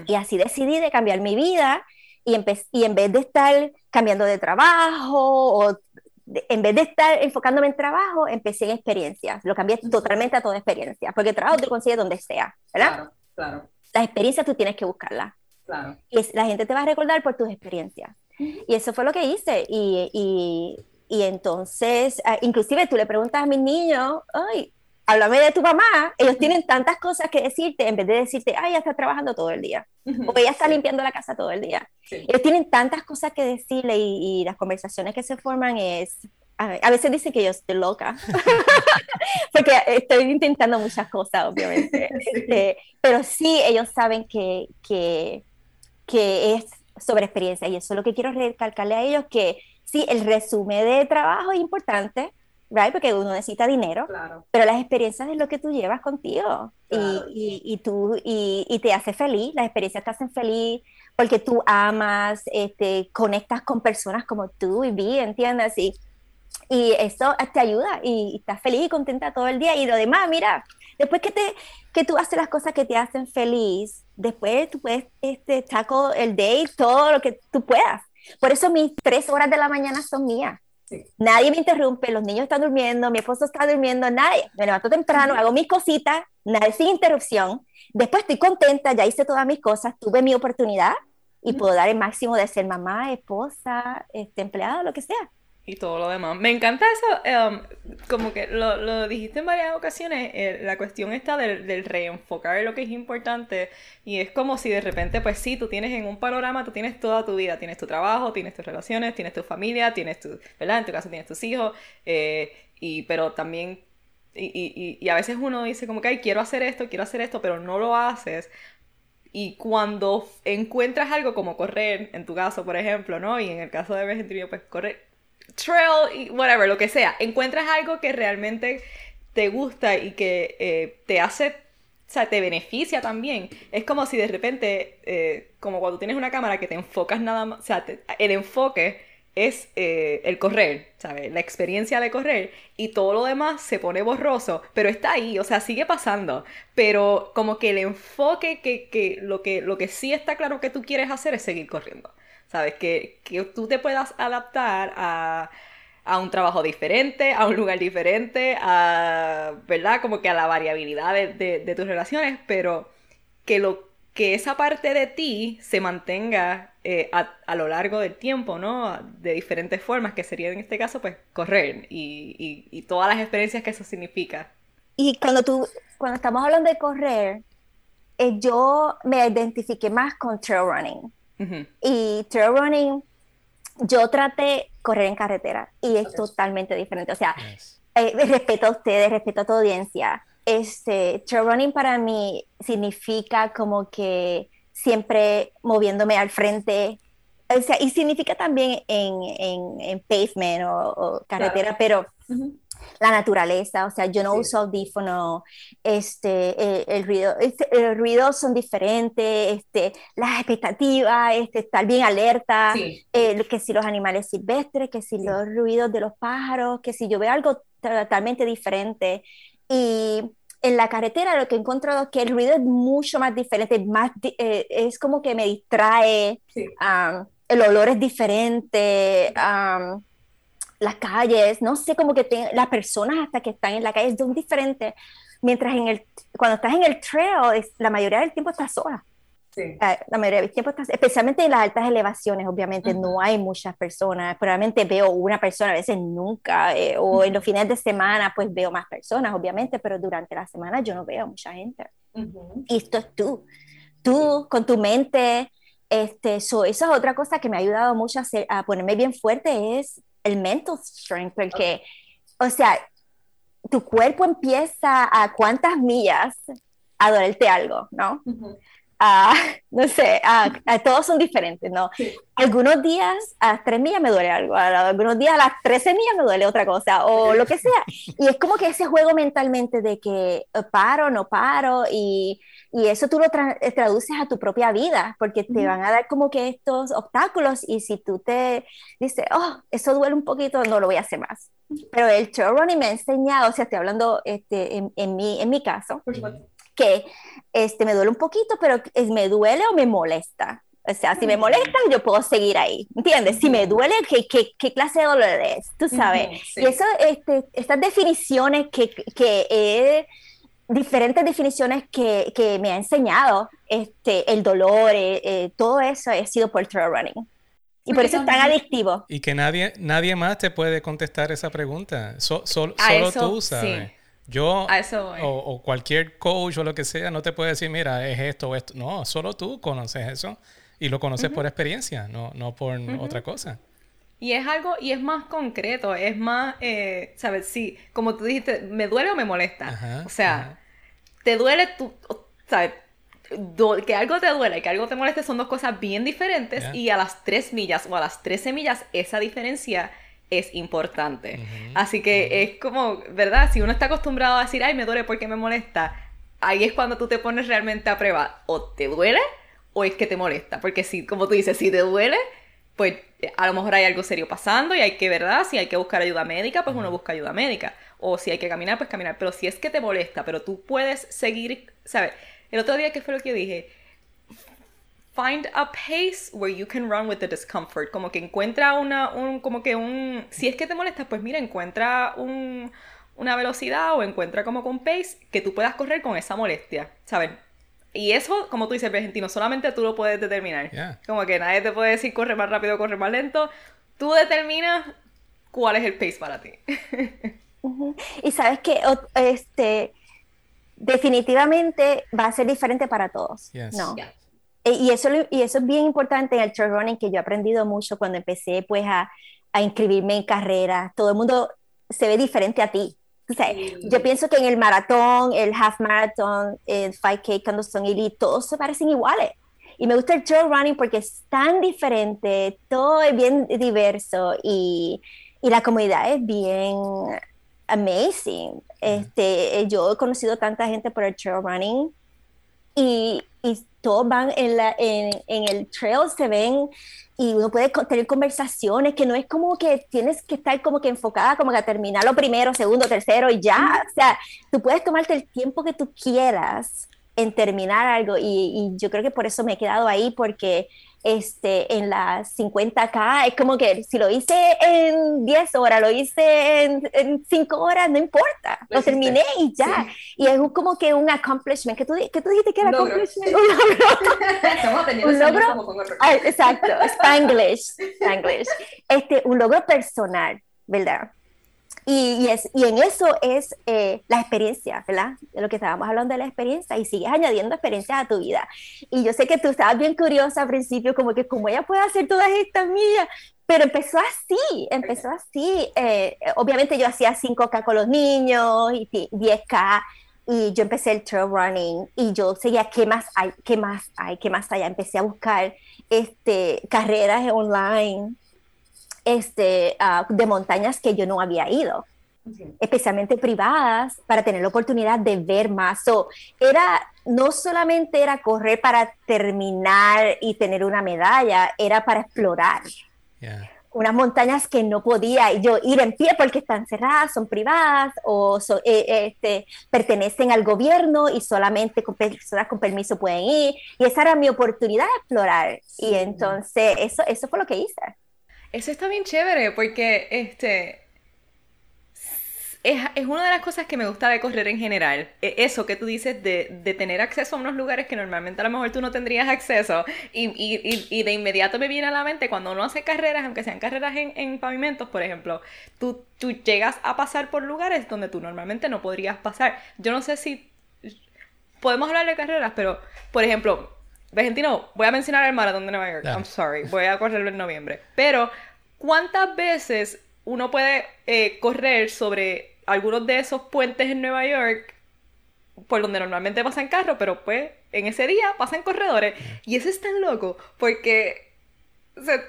Y así decidí de cambiar mi vida y, y en vez de estar cambiando de trabajo o en vez de estar enfocándome en trabajo, empecé en experiencias. Lo cambié totalmente a toda experiencia, porque el trabajo tú consigues donde sea, ¿verdad? Claro, claro. Las experiencias tú tienes que buscarlas. Claro. Y la gente te va a recordar por tus experiencias. Y eso fue lo que hice. Y, y, y entonces, ah, inclusive tú le preguntas a mis niños, ay, háblame de tu mamá, ellos tienen tantas cosas que decirte en vez de decirte, ay, ella está trabajando todo el día, o ella está limpiando la casa todo el día. Ellos tienen tantas cosas que decirle y, las conversaciones que se forman es, a, veces dicen que yo estoy loca, porque estoy intentando muchas cosas, obviamente, este, pero sí, ellos saben que, que, que es sobre experiencia y eso es lo que quiero recalcarle a ellos, que sí, el resumen de trabajo es importante, right? Porque uno necesita dinero, pero las experiencias es lo que tú llevas contigo y, y, tú, y, y, te hace feliz, las experiencias te hacen feliz porque tú amas, este, conectas con personas como tú y vi, ¿entiendes? Y, y eso te ayuda y, estás feliz y contenta todo el día y lo demás, mira, después que, te, que tú haces las cosas que te hacen feliz, después tú puedes este, tackle el day, todo lo que tú puedas. Por eso mis tres horas de la mañana son mías Nadie me interrumpe, los niños están durmiendo, mi esposo está durmiendo, nadie. Me levanto temprano, hago mis cositas, nadie sin interrupción. Después estoy contenta, ya hice todas mis cosas, tuve mi oportunidad y puedo dar el máximo de ser mamá, esposa, este, empleada, lo que sea y todo lo demás. Me encanta eso, em, como que lo, lo, dijiste en varias ocasiones, eh, la cuestión está del, del, reenfocar lo que es importante y es como si de repente, pues sí, tú tienes en un panorama, tú tienes toda tu vida, tienes tu trabajo, tienes tus relaciones, tienes tu familia, tienes tu, ¿verdad? En tu caso tienes tus hijos, eh, y, pero también, y, y, y a veces uno dice como que, ay, quiero hacer esto, quiero hacer esto, pero no lo haces. Y cuando encuentras algo como correr, en tu caso, por ejemplo, ¿no? Y en el caso de Argentina, pues correr, trail, whatever, lo que sea, encuentras algo que realmente te gusta y que eh, te hace, o sea, te beneficia también. Es como si de repente, eh, como cuando tienes una cámara que te enfocas nada más, o sea, el enfoque es eh, el correr, ¿sabes? La experiencia de correr y todo lo demás se pone borroso, pero está ahí, o sea, sigue pasando, pero como que el enfoque que, que, lo, que lo que sí está claro que tú quieres hacer es seguir corriendo. ¿Sabes? Que, que tú te puedas adaptar a, a, un trabajo diferente, a un lugar diferente, a, ¿verdad? Como que a la variabilidad de, de, tus relaciones, pero que, lo, que esa parte de ti se mantenga eh, a, a, lo largo del tiempo, ¿no? De diferentes formas, que sería en este caso, pues, correr y, y, todas las experiencias que eso significa. Y cuando tú, cuando estamos hablando de correr, eh, yo me identifiqué más con trail running. Y trail running, yo traté correr en carretera y es totalmente diferente. O sea, eh, respeto a ustedes, respeto a tu audiencia. Este, trail running para mí significa como que siempre moviéndome al frente, o sea, y significa también en, en, en pavement o, o carretera, pero la naturaleza, o sea, yo no uso audífono, este, el, el ruido, este, el ruido son diferentes, este, las expectativas, este, estar bien alerta, eh, que si los animales silvestres, que si los ruidos de los pájaros, que si yo veo algo totalmente diferente. Y en la carretera lo que he encontrado es que el ruido es mucho más diferente, más, eh, es como que me distrae, um, el olor es diferente. Um, las calles, no sé, como que las personas hasta que están en la calle son diferentes, mientras en el, cuando estás en el trail, la mayoría del tiempo estás sola. Sí. La, mayoría del tiempo estás, especialmente en las altas elevaciones, obviamente no hay muchas personas, probablemente veo una persona, a veces nunca, eh, o en los fines de semana pues veo más personas, obviamente, pero durante la semana yo no veo mucha gente. Y esto es tú, tú con tu mente, este, eso es otra cosa que me ha ayudado mucho a, a ponerme bien fuerte, es el mental strength, porque, o sea, tu cuerpo empieza a cuántas millas a dolerte algo, ¿no? No sé, todos son diferentes, ¿no? Algunos días a las 3 millas me duele algo, algunos días a las 13 millas me duele otra cosa, o lo que sea. Y es como que ese juego mentalmente de que eh, paro, no paro, y, y eso tú lo eh, traduces a tu propia vida, porque te van a dar como que estos obstáculos, y si tú te dices, oh, eso duele un poquito, no lo voy a hacer más. Pero el trail running me ha enseñado, o sea, estoy hablando este, en, en, mi, en mi caso, que este, me duele un poquito, pero es, me duele o me molesta. O sea, si me molesta, yo puedo seguir ahí, ¿entiendes? Si me duele, ¿qué, qué, qué clase de dolor es? Tú sabes. Y eso, este, estas definiciones que, que diferentes definiciones que, que, me ha enseñado este, el dolor, eh, eh, todo eso ha sido por trail running. Y por eso es tan adictivo. Y que nadie, nadie más te puede contestar esa pregunta. solo tú sabes. Yo o, cualquier coach o lo que sea no te puede decir, mira, es esto o esto. No, solo tú conoces eso y lo conoces por experiencia, no, no por otra cosa. Y es algo, y es más concreto, es más, eh, ¿sabes? Sí, como tú dijiste, ¿me duele o me molesta? o sea, te duele, tú, ¿sabes? que algo te duele, que algo te moleste son dos cosas bien diferentes y a las tres millas o a las 13 millas esa diferencia es importante. Así que es como, ¿verdad? Si uno está acostumbrado a decir, ay, me duele porque me molesta, ahí es cuando tú te pones realmente a prueba, o te duele o es que te molesta. Porque si, como tú dices, si te duele, pues a lo mejor hay algo serio pasando y hay que, ¿verdad? Si hay que buscar ayuda médica, pues uno busca ayuda médica. O si hay que caminar, pues caminar. Pero si es que te molesta, pero tú puedes seguir, ¿sabes? El otro día, ¿qué fue lo que yo dije? Find a pace where you can run with the discomfort. Como que encuentra una, un, como que un, si es que te molesta, pues mira, encuentra un, una velocidad o encuentra como con pace que tú puedas correr con esa molestia, ¿sabes? Y eso, como tú dices, argentino, solamente tú lo puedes determinar. Como que nadie te puede decir corre más rápido, corre más lento. Tú determinas cuál es el pace para ti. Y sabes que este definitivamente va a ser diferente para todos. No. Eh, y, eso, y eso es bien importante en el trail running, que yo he aprendido mucho cuando empecé pues a, a inscribirme en carreras. Todo el mundo se ve diferente a ti. O sea, Yo pienso que en el maratón, el half marathon, el 5K, cuando son elite, todos se parecen iguales. Y me gusta el trail running porque es tan diferente, todo es bien diverso y, y la comunidad es bien amazing. Este, yo he conocido tanta gente por el trail running y, y todos van en, la, en, en, el trail, se ven y uno puede tener conversaciones que no es como que tienes que estar como que enfocada como que a terminar lo primero, segundo, tercero y ya. O sea, tú puedes tomarte el tiempo que tú quieras en terminar algo y, y yo creo que por eso me he quedado ahí porque este, en las 50K, es como que si lo hice en 10 horas, lo hice en, 5 horas, no importa, lo, terminé y ya. Y es como que un accomplishment, que tú, que tú dijiste que era accomplishment. Un logro. un logro. exacto, Spanglish, Spanglish. Este, un logro personal, ¿verdad? Y, es, y en eso es eh, la experiencia, ¿verdad? De lo que estábamos hablando de la experiencia y sigues añadiendo experiencias a tu vida. Y yo sé que tú estabas bien curiosa al principio, como que cómo ella puede hacer todas estas millas, pero empezó así, empezó así. Eh, obviamente yo hacía 5K con los niños y 10K y yo empecé el trail running y yo seguía qué más hay, qué más hay, qué más allá. Empecé a buscar este, carreras online este, ah, de montañas que yo no había ido, especialmente privadas, para tener la oportunidad de ver más. So, era, no solamente era correr para terminar y tener una medalla, era para explorar. Yeah. Unas montañas que no podía yo ir en pie porque están cerradas, son privadas o so- eh, este, pertenecen al gobierno y solamente con personas con permiso pueden ir. Y esa era mi oportunidad de explorar. Y entonces eso, eso fue lo que hice. Eso está bien chévere porque este es, es una de las cosas que me gusta de correr en general. E- Eso que tú dices de, de tener acceso a unos lugares que normalmente a lo mejor tú no tendrías acceso. Y, y- y- de inmediato me viene a la mente cuando uno hace carreras, aunque sean carreras en, en pavimentos, por ejemplo, tú, tú llegas a pasar por lugares donde tú normalmente no podrías pasar. Yo no sé si podemos hablar de carreras, pero, por ejemplo, Argentino, voy a mencionar el maratón de Nueva York. Dale. I'm sorry, voy a correrlo en noviembre. Pero, ¿cuántas veces uno puede eh, correr sobre algunos de esos puentes en Nueva York por donde normalmente pasan carros, pero pues en ese día pasan corredores? Y eso es tan loco porque o sea,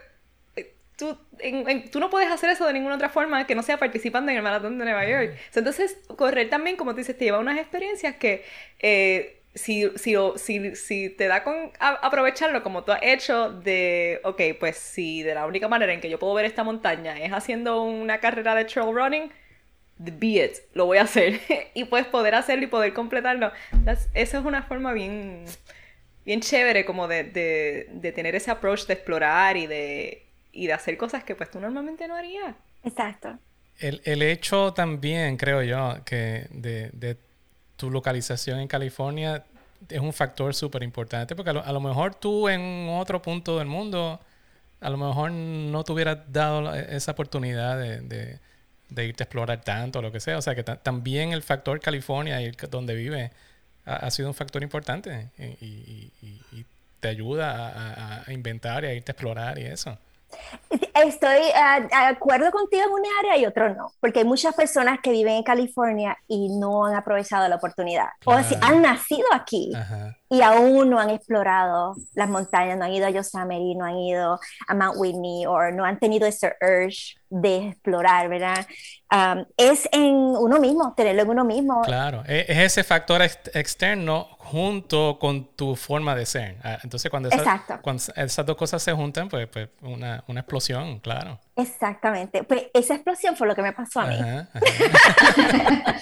tú, en- en- tú no puedes hacer eso de ninguna otra forma que no sea participando en el maratón de Nueva York. O sea, entonces, correr también, como tú dices, te lleva unas experiencias que eh, si, si, o- si, si te da con a- aprovecharlo como tú has hecho de, ok, pues si de la única manera en que yo puedo ver esta montaña es haciendo una carrera de trail running, be it, lo voy a hacer. y pues poder hacerlo y poder completarlo. That's- Eso es una forma bien, bien chévere como de, de, de tener ese approach de explorar y de, y de hacer cosas que pues tú normalmente no harías. Exacto. El, el hecho también, creo yo, que de, de tu localización en California es un factor súper importante porque a lo, mejor tú en otro punto del mundo, a lo mejor no te hubieras dado la- esa oportunidad de, de- irte a explorar tanto o lo que sea. O sea que ta- también el factor California y donde vive ha, sido un factor importante y, te ayuda a inventar y a irte a explorar y eso. Estoy ah, de acuerdo contigo en una área y otro no, porque hay muchas personas que viven en California y no han aprovechado la oportunidad. O si han nacido aquí Ajá. Y aún no han explorado las montañas, no han ido a Yosemite, no han ido a Mount Whitney o no han tenido ese urge de explorar, ¿verdad? Um, es en uno mismo, tenerlo en uno mismo. Claro, e- es ese factor ex- externo junto con tu forma de ser. Ah, Entonces, cuando, esa- Exacto. cuando esas dos cosas se juntan, pues, pues una, una explosión, claro. Exactamente. Pues esa explosión fue lo que me pasó a mí. Ajá, ajá.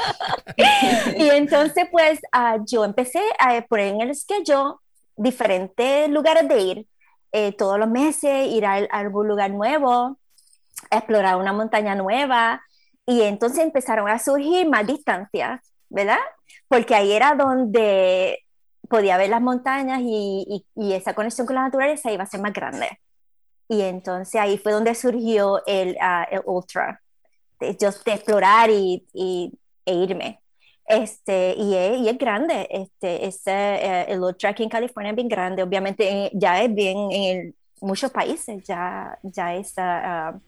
Y entonces, pues, ah, yo empecé a poner en el schedule diferentes lugares de ir, eh, todos los meses, ir a, a algún lugar nuevo, explorar una montaña nueva, y entonces empezaron a surgir más distancias, ¿verdad? Porque ahí era donde podía ver las montañas y, y- y esa conexión con la naturaleza iba a ser más grande. Y entonces ahí fue donde surgió el, ah, el ultra, de, just de explorar y, y- e irme. Este, y, es, y es grande, este, ese, eh, el ultra aquí en California es bien grande, obviamente eh, ya es bien en el- muchos países, ya, ya es, ah, ah,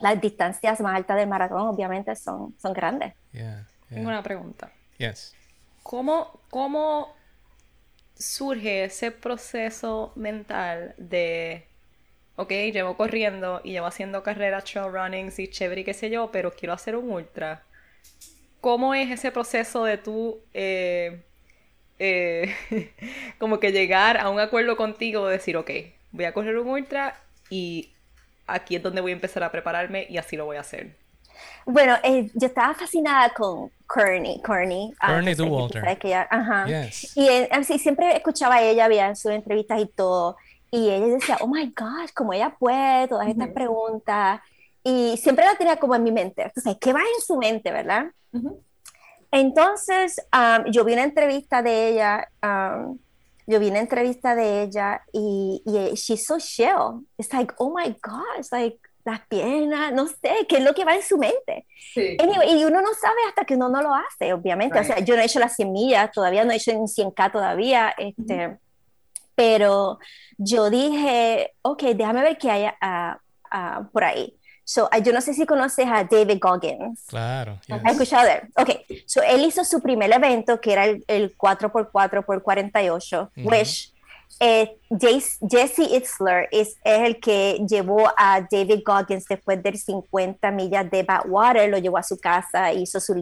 las distancias más altas del maratón obviamente son, son grandes. Yeah, Tengo yeah. una pregunta. Yes. ¿Cómo, cómo surge ese proceso mental de, ok, llevo corriendo y llevo haciendo carreras, trail runnings y chévere y qué sé yo, pero quiero hacer un ultra? ¿Cómo es ese proceso de tú, eh, eh, como que llegar a un acuerdo contigo de decir, ok, voy a correr un ultra y aquí es donde voy a empezar a prepararme y así lo voy a hacer? Bueno, eh, yo estaba fascinada con Kearney, Kearney. ah, Kearney que ella- ajá. Yes. Y eh, sí, siempre escuchaba a ella, veía sus entrevistas y todo, y ella decía, oh my gosh, cómo ella puede, todas estas preguntas, y siempre la tenía como en mi mente, entonces, ¿qué va en su mente, verdad? Entonces, um, yo vi una entrevista de ella, um, yo vi una entrevista de ella, y, y eh, she's so chill, it's like, oh my gosh, like, las piernas, no sé, ¿qué es lo que va en su mente? Sí. Anyway, y uno no sabe hasta que uno no lo hace, obviamente. O sea, yo no he hecho las 100 millas, todavía no he hecho un 100K todavía, este, pero yo dije, ok, déjame ver qué hay por ahí. So, yo no sé si conoces a David Goggins. Claro. yes. ¿Has escuchado de él? Ok, so él hizo su primer evento, que era el, el 4x4 por 48, Ujú. Wish, eh, Jesse Itzler es, es el que llevó a David Goggins después de 50 millas de Badwater, lo llevó a su casa, hizo su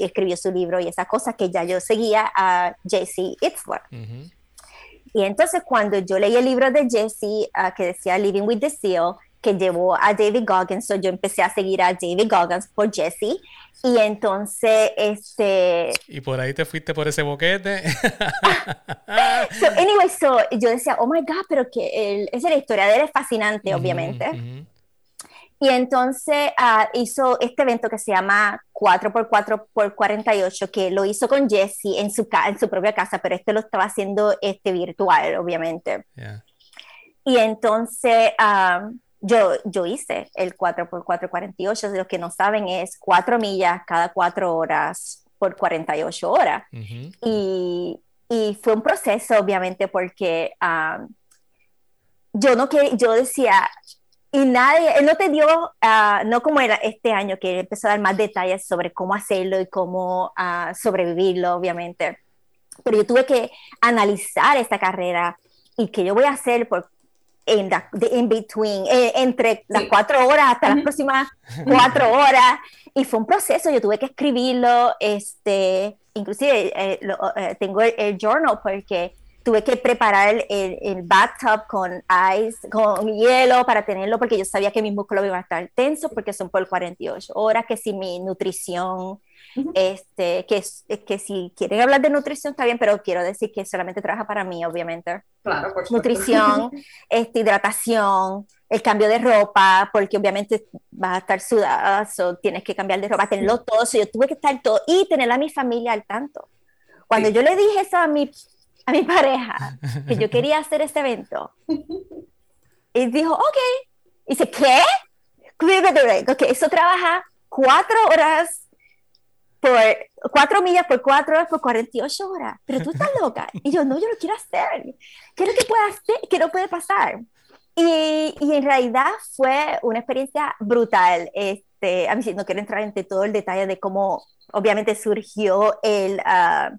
escribió su libro y esas cosas que ya yo seguía a Jesse Itzler. Ujú. Y entonces cuando yo leí el libro de Jesse ah, que decía Living with the Seal, que llevó a David Goggins, so yo empecé a seguir a David Goggins por Jesse. Y entonces, este, Y por ahí te fuiste por ese boquete. so anyway, so yo decía, oh my God, pero que el- esa la historia de él es fascinante, obviamente. Y entonces ah, hizo este evento que se llama 4x4x48, que lo hizo con Jesse en su, en su propia casa, pero este lo estaba haciendo este, virtual, obviamente. Yeah. Y entonces ah, yo, yo hice el 4x4x48, los que no saben es 4 millas cada 4 horas por 48 horas. Ujú. Y, y fue un proceso, obviamente, porque ah, yo no quería, yo decía, y nadie, él no te dio, ah, no como era este año, que empezó a dar más detalles sobre cómo hacerlo y cómo ah, sobrevivirlo, obviamente. Pero yo tuve que analizar esta carrera y qué yo voy a hacer por en la- in between, eh, entre las Sí. cuatro horas hasta las próximas cuatro horas. Y fue un proceso, yo tuve que escribirlo, este, inclusive eh, lo- eh, tengo el, el journal porque tuve que preparar el, el, el bathtub con ice, con hielo para tenerlo porque yo sabía que mis músculos iban a estar tensos porque son por 48 horas, que si mi nutrición, este, que, es- que si quieren hablar de nutrición está bien, pero quiero decir que solamente trabaja para mí, obviamente Claro, por nutrición, este, hidratación, el cambio de ropa, porque obviamente vas a estar sudada, so tienes que cambiar de ropa, tenerlo todo, so yo tuve que estar todo y tener a mi familia al tanto. Cuando Sí. yo le dije eso a mi, a mi pareja, que yo quería hacer este evento, y dijo, ok, y dice, ¿qué? Ok, eso trabaja cuatro horas por cuatro millas por cuatro horas por 48 horas. Pero tú estás loca. Y yo, no, yo lo quiero hacer. ¿Qué es lo que puede hacer? ¿Qué no puede pasar? Y, y en realidad fue una experiencia brutal. Este, a mí sí, no quiero entrar en todo el detalle de cómo obviamente surgió el, ah,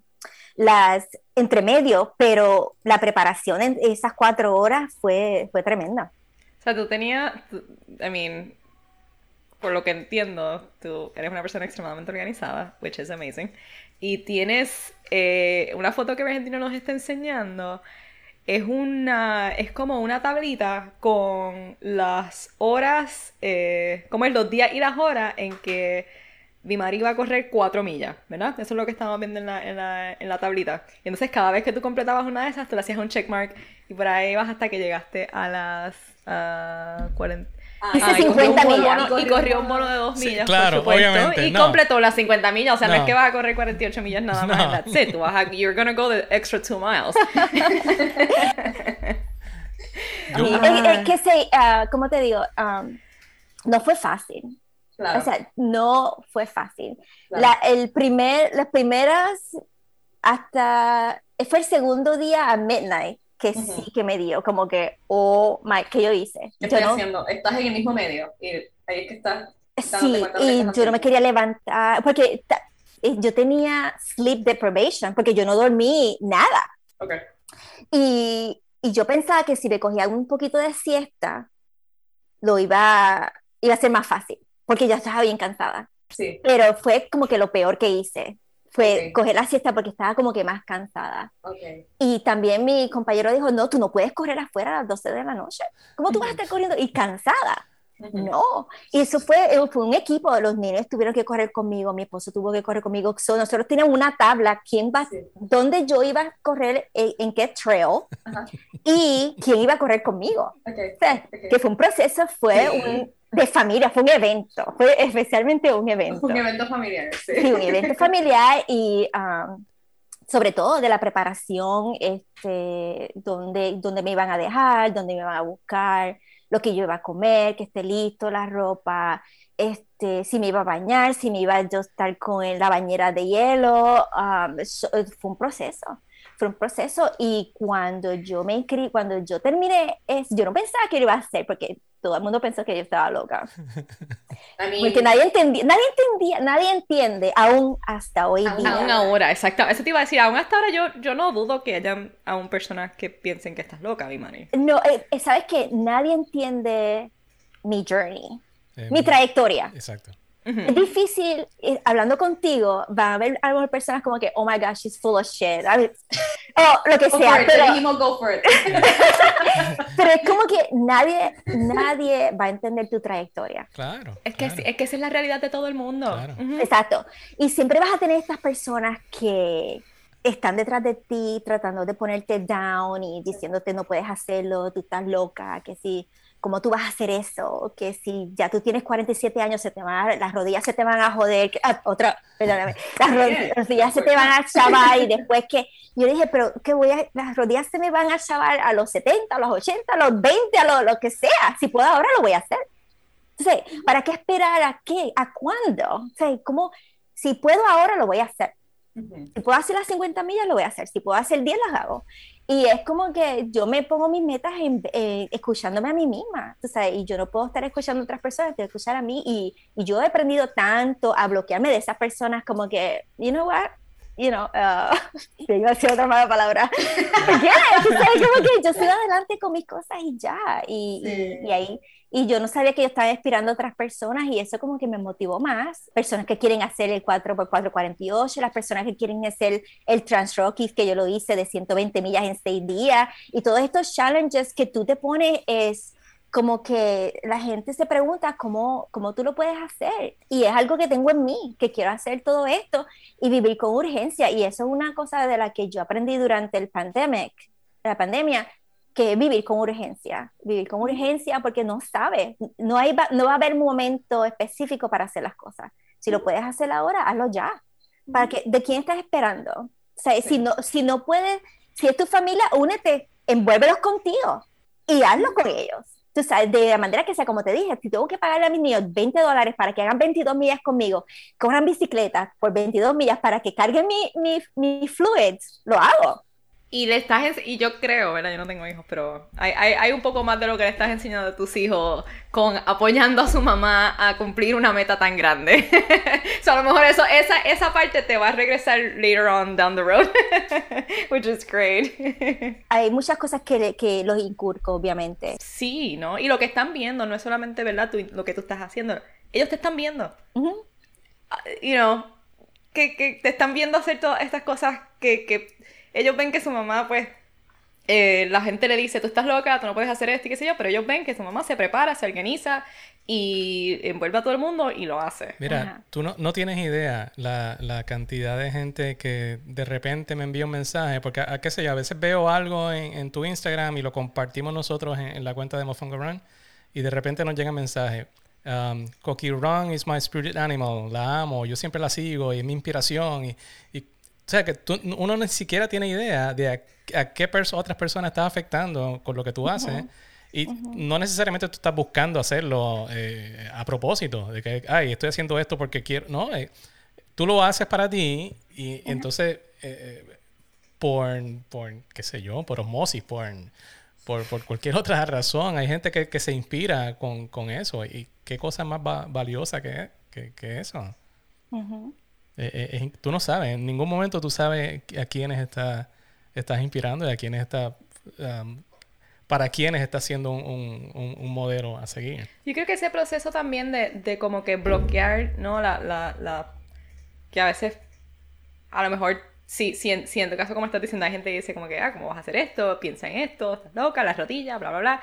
las entre medio, pero la preparación en esas cuatro horas fue, fue tremenda. O sea, tú tenías, I mean, por lo que entiendo, tú eres una persona extremadamente organizada, which is amazing, y tienes eh, una foto que Argentino nos está enseñando, es una, es como una tablita con las horas, eh, como es los días y las horas en que Dimari iba a correr cuatro millas, ¿verdad? Eso es lo que estábamos viendo en la, en la, en la tablita. Y entonces cada vez que tú completabas una de esas, tú le hacías un checkmark y por ahí vas hasta que llegaste a las ah, 40. Hice Ah, y corrió 50 un bono- millas. Y corrió un bono de dos Sí, millas, claro, por supuesto. obviamente, Y no. completó las 50 millas. O sea, no, No. es que vas a correr 48 millas nada más. No. That's it. Tú vas a, you're gonna go the extra two miles. Yo- Y es, es que se, ah, ¿cómo te digo? Um, no fue fácil. Claro, O sea, no fue fácil. claro. La, el primer, las primeras, hasta, fue el segundo día a midnight que Ujú. sí que me dio, como que, oh my, que yo hice. ¿Qué Yo estoy no, haciendo? Estás en el mismo medio y ahí es que estás. sí, y yo no me quería levantar, porque eh, yo tenía sleep deprivation, porque yo no dormí nada. Ok. Y, y yo pensaba que si me cogía un poquito de siesta, lo iba, iba a ser más fácil, porque ya estaba bien cansada. Sí, Pero fue como que lo peor que hice, fue Ok. coger la siesta porque estaba como que más cansada. ok. Y también mi compañero dijo, no, tú no puedes correr afuera a las 12 de la noche. ¿Cómo tú vas a estar corriendo? Y cansada. No. Y eso fue, eh, fue un equipo, los niños tuvieron que correr conmigo, mi esposo tuvo que correr conmigo. So, nosotros teníamos una tabla, quién va, Sí. dónde yo iba a correr, en, en qué trail, y quién iba a correr conmigo. Ok, O sea, ok. que fue un proceso, fue Sí. un, de familia, fue un evento, fue especialmente un evento. Un evento familiar, sí. Sí, un evento familiar y um, sobre todo de la preparación, este, donde, donde me iban a dejar, donde me iban a buscar, lo que yo iba a comer, que esté listo, la ropa, este, si me iba a bañar, si me iba yo a estar con la bañera de hielo, um, so- fue un proceso. Fue un proceso y cuando yo me inscribí, cuando yo terminé, es, yo no pensaba que lo iba a hacer porque todo el mundo pensó que yo estaba loca. I mean, Porque nadie entendía, nadie entendía, nadie entiende aún hasta hoy Aún día. Aún ahora, exacto. Eso te iba a decir, aún hasta ahora yo, yo no dudo que hayan aún personas que piensen que estás loca, mi mani. No, eh, eh, sabes que nadie entiende mi journey, Eh, mi trayectoria. Exacto. Es difícil, eh, hablando contigo, va a haber algunas personas como que, oh my gosh, she's full of shit. I mean, o lo que go sea, for it, pero, dijimos go for it. pero es como que nadie, nadie va a entender tu trayectoria. Claro. Es que, claro. es que esa es la realidad de todo el mundo. Claro. Ujú. Exacto. Y siempre vas a tener estas personas que están detrás de ti tratando de ponerte down y diciéndote no puedes hacerlo, tú estás loca, que si, ¿cómo tú vas a hacer eso? Que si ya tú tienes 47 años, se te van a- las rodillas se te van a joder, que- ah, otra, perdóname, las ro- rodillas se te van a chavar y después que, yo dije, pero que voy a, las rodillas se me van a chavar a los 70, a los 80, a los 20, a lo, lo que sea, si puedo ahora lo voy a hacer. Entonces, ¿para qué esperar a qué? ¿A cuándo? O sea, ¿cómo? Si puedo ahora, lo voy a hacer. Si puedo hacer las 50 millas, lo voy a hacer. Si puedo hacer 10, las hago. Y es como que yo me pongo mis metas en- eh, escuchándome a mí misma, tú sabes, y yo no puedo estar escuchando a otras personas, tengo que escuchar a mí. Y, y yo he aprendido tanto a bloquearme de esas personas como que, you know what? You know, uh, te iba a decir otra mala palabra. Yeah, tú sabes, como que yo sigo adelante con mis cosas y ya. Y, y- Sí. y ahí, y yo no sabía que yo estaba inspirando a otras personas y eso como que me motivó más. Personas que quieren hacer el 4x448, las personas que quieren hacer el Trans Rockies, que yo lo hice de 120 millas en 6 días, y todos estos challenges que tú te pones es como que la gente se pregunta cómo, cómo tú lo puedes hacer. Y es algo que tengo en mí, que quiero hacer todo esto y vivir con urgencia. Y eso es una cosa de la que yo aprendí durante el pandemic, la pandemia, que vivir con urgencia. Vivir con urgencia porque no sabes, no, hay, va- no va a haber momento específico para hacer las cosas. Si lo puedes hacer ahora, hazlo ya. ¿Para que, ¿De quién estás esperando? O sea, si, no, si no puedes, si es tu familia, únete, envuélvelos contigo y hazlo con ellos. Tú sabes, de la manera que sea, como te dije, si tengo que pagarle a mis niños 20 dólares para que hagan 22 millas conmigo, corran bicicleta por 22 millas para que carguen mi, mi, mi fluids, lo hago. Y le estás ens- y yo creo, ¿verdad? Yo no tengo hijos, pero hay, hay, hay un poco más de lo que le estás enseñando a tus hijos con apoyando a su mamá a cumplir una meta tan grande. so, a lo mejor eso, esa, esa parte te va a regresar later on down the road, which is great. Hay muchas cosas que, que los incurco, obviamente. sí, ¿no? Y lo que están viendo no es solamente, ¿verdad? Tú- lo que tú estás haciendo. Ellos te están viendo. Ujú. you know, que, que te están viendo hacer todas estas cosas que, que ellos ven que su mamá, pues, eh, la gente le dice, tú estás loca, tú no puedes hacer esto y qué sé yo, pero ellos ven que su mamá se prepara, se organiza y envuelve a todo el mundo y lo hace. Mira, Ajá. tú no, no tienes idea la, la cantidad de gente que de repente me envía un mensaje, porque a, qué sé yo, a veces veo algo en, en tu Instagram y lo compartimos nosotros en, en la cuenta de Mofongo Run y de repente nos llega un mensaje. Um, Coqui Run is my spirit animal, la amo, yo siempre la sigo y es mi inspiración. Y, y- o sea que tú- uno ni siquiera tiene idea de a, a qué pers- otras personas estás afectando con lo que tú haces. Y no necesariamente tú estás buscando hacerlo eh, a propósito, de que, ay, estoy haciendo esto porque quiero. No, eh, tú lo haces para ti y entonces, eh, eh, por, por, qué sé yo, por osmosis, por, por, por cualquier otra razón, hay gente que, que se inspira con, con eso. Y qué cosa más va- valiosa que, que, que eso. Eh, eh, tú no sabes, en ningún momento tú sabes a quiénes está, estás inspirando y a quiénes está, um, para quiénes está siendo un, un- un- modelo a seguir. Yo creo que ese proceso también de, de como que bloquear, ¿no? La, la, la, que a veces, a lo mejor, sí, sí, en, sí, en tu caso, como estás diciendo, hay gente que dice como que, ah, ¿cómo vas a hacer esto? Piensa en esto, estás loca, las rodillas, bla, bla, bla.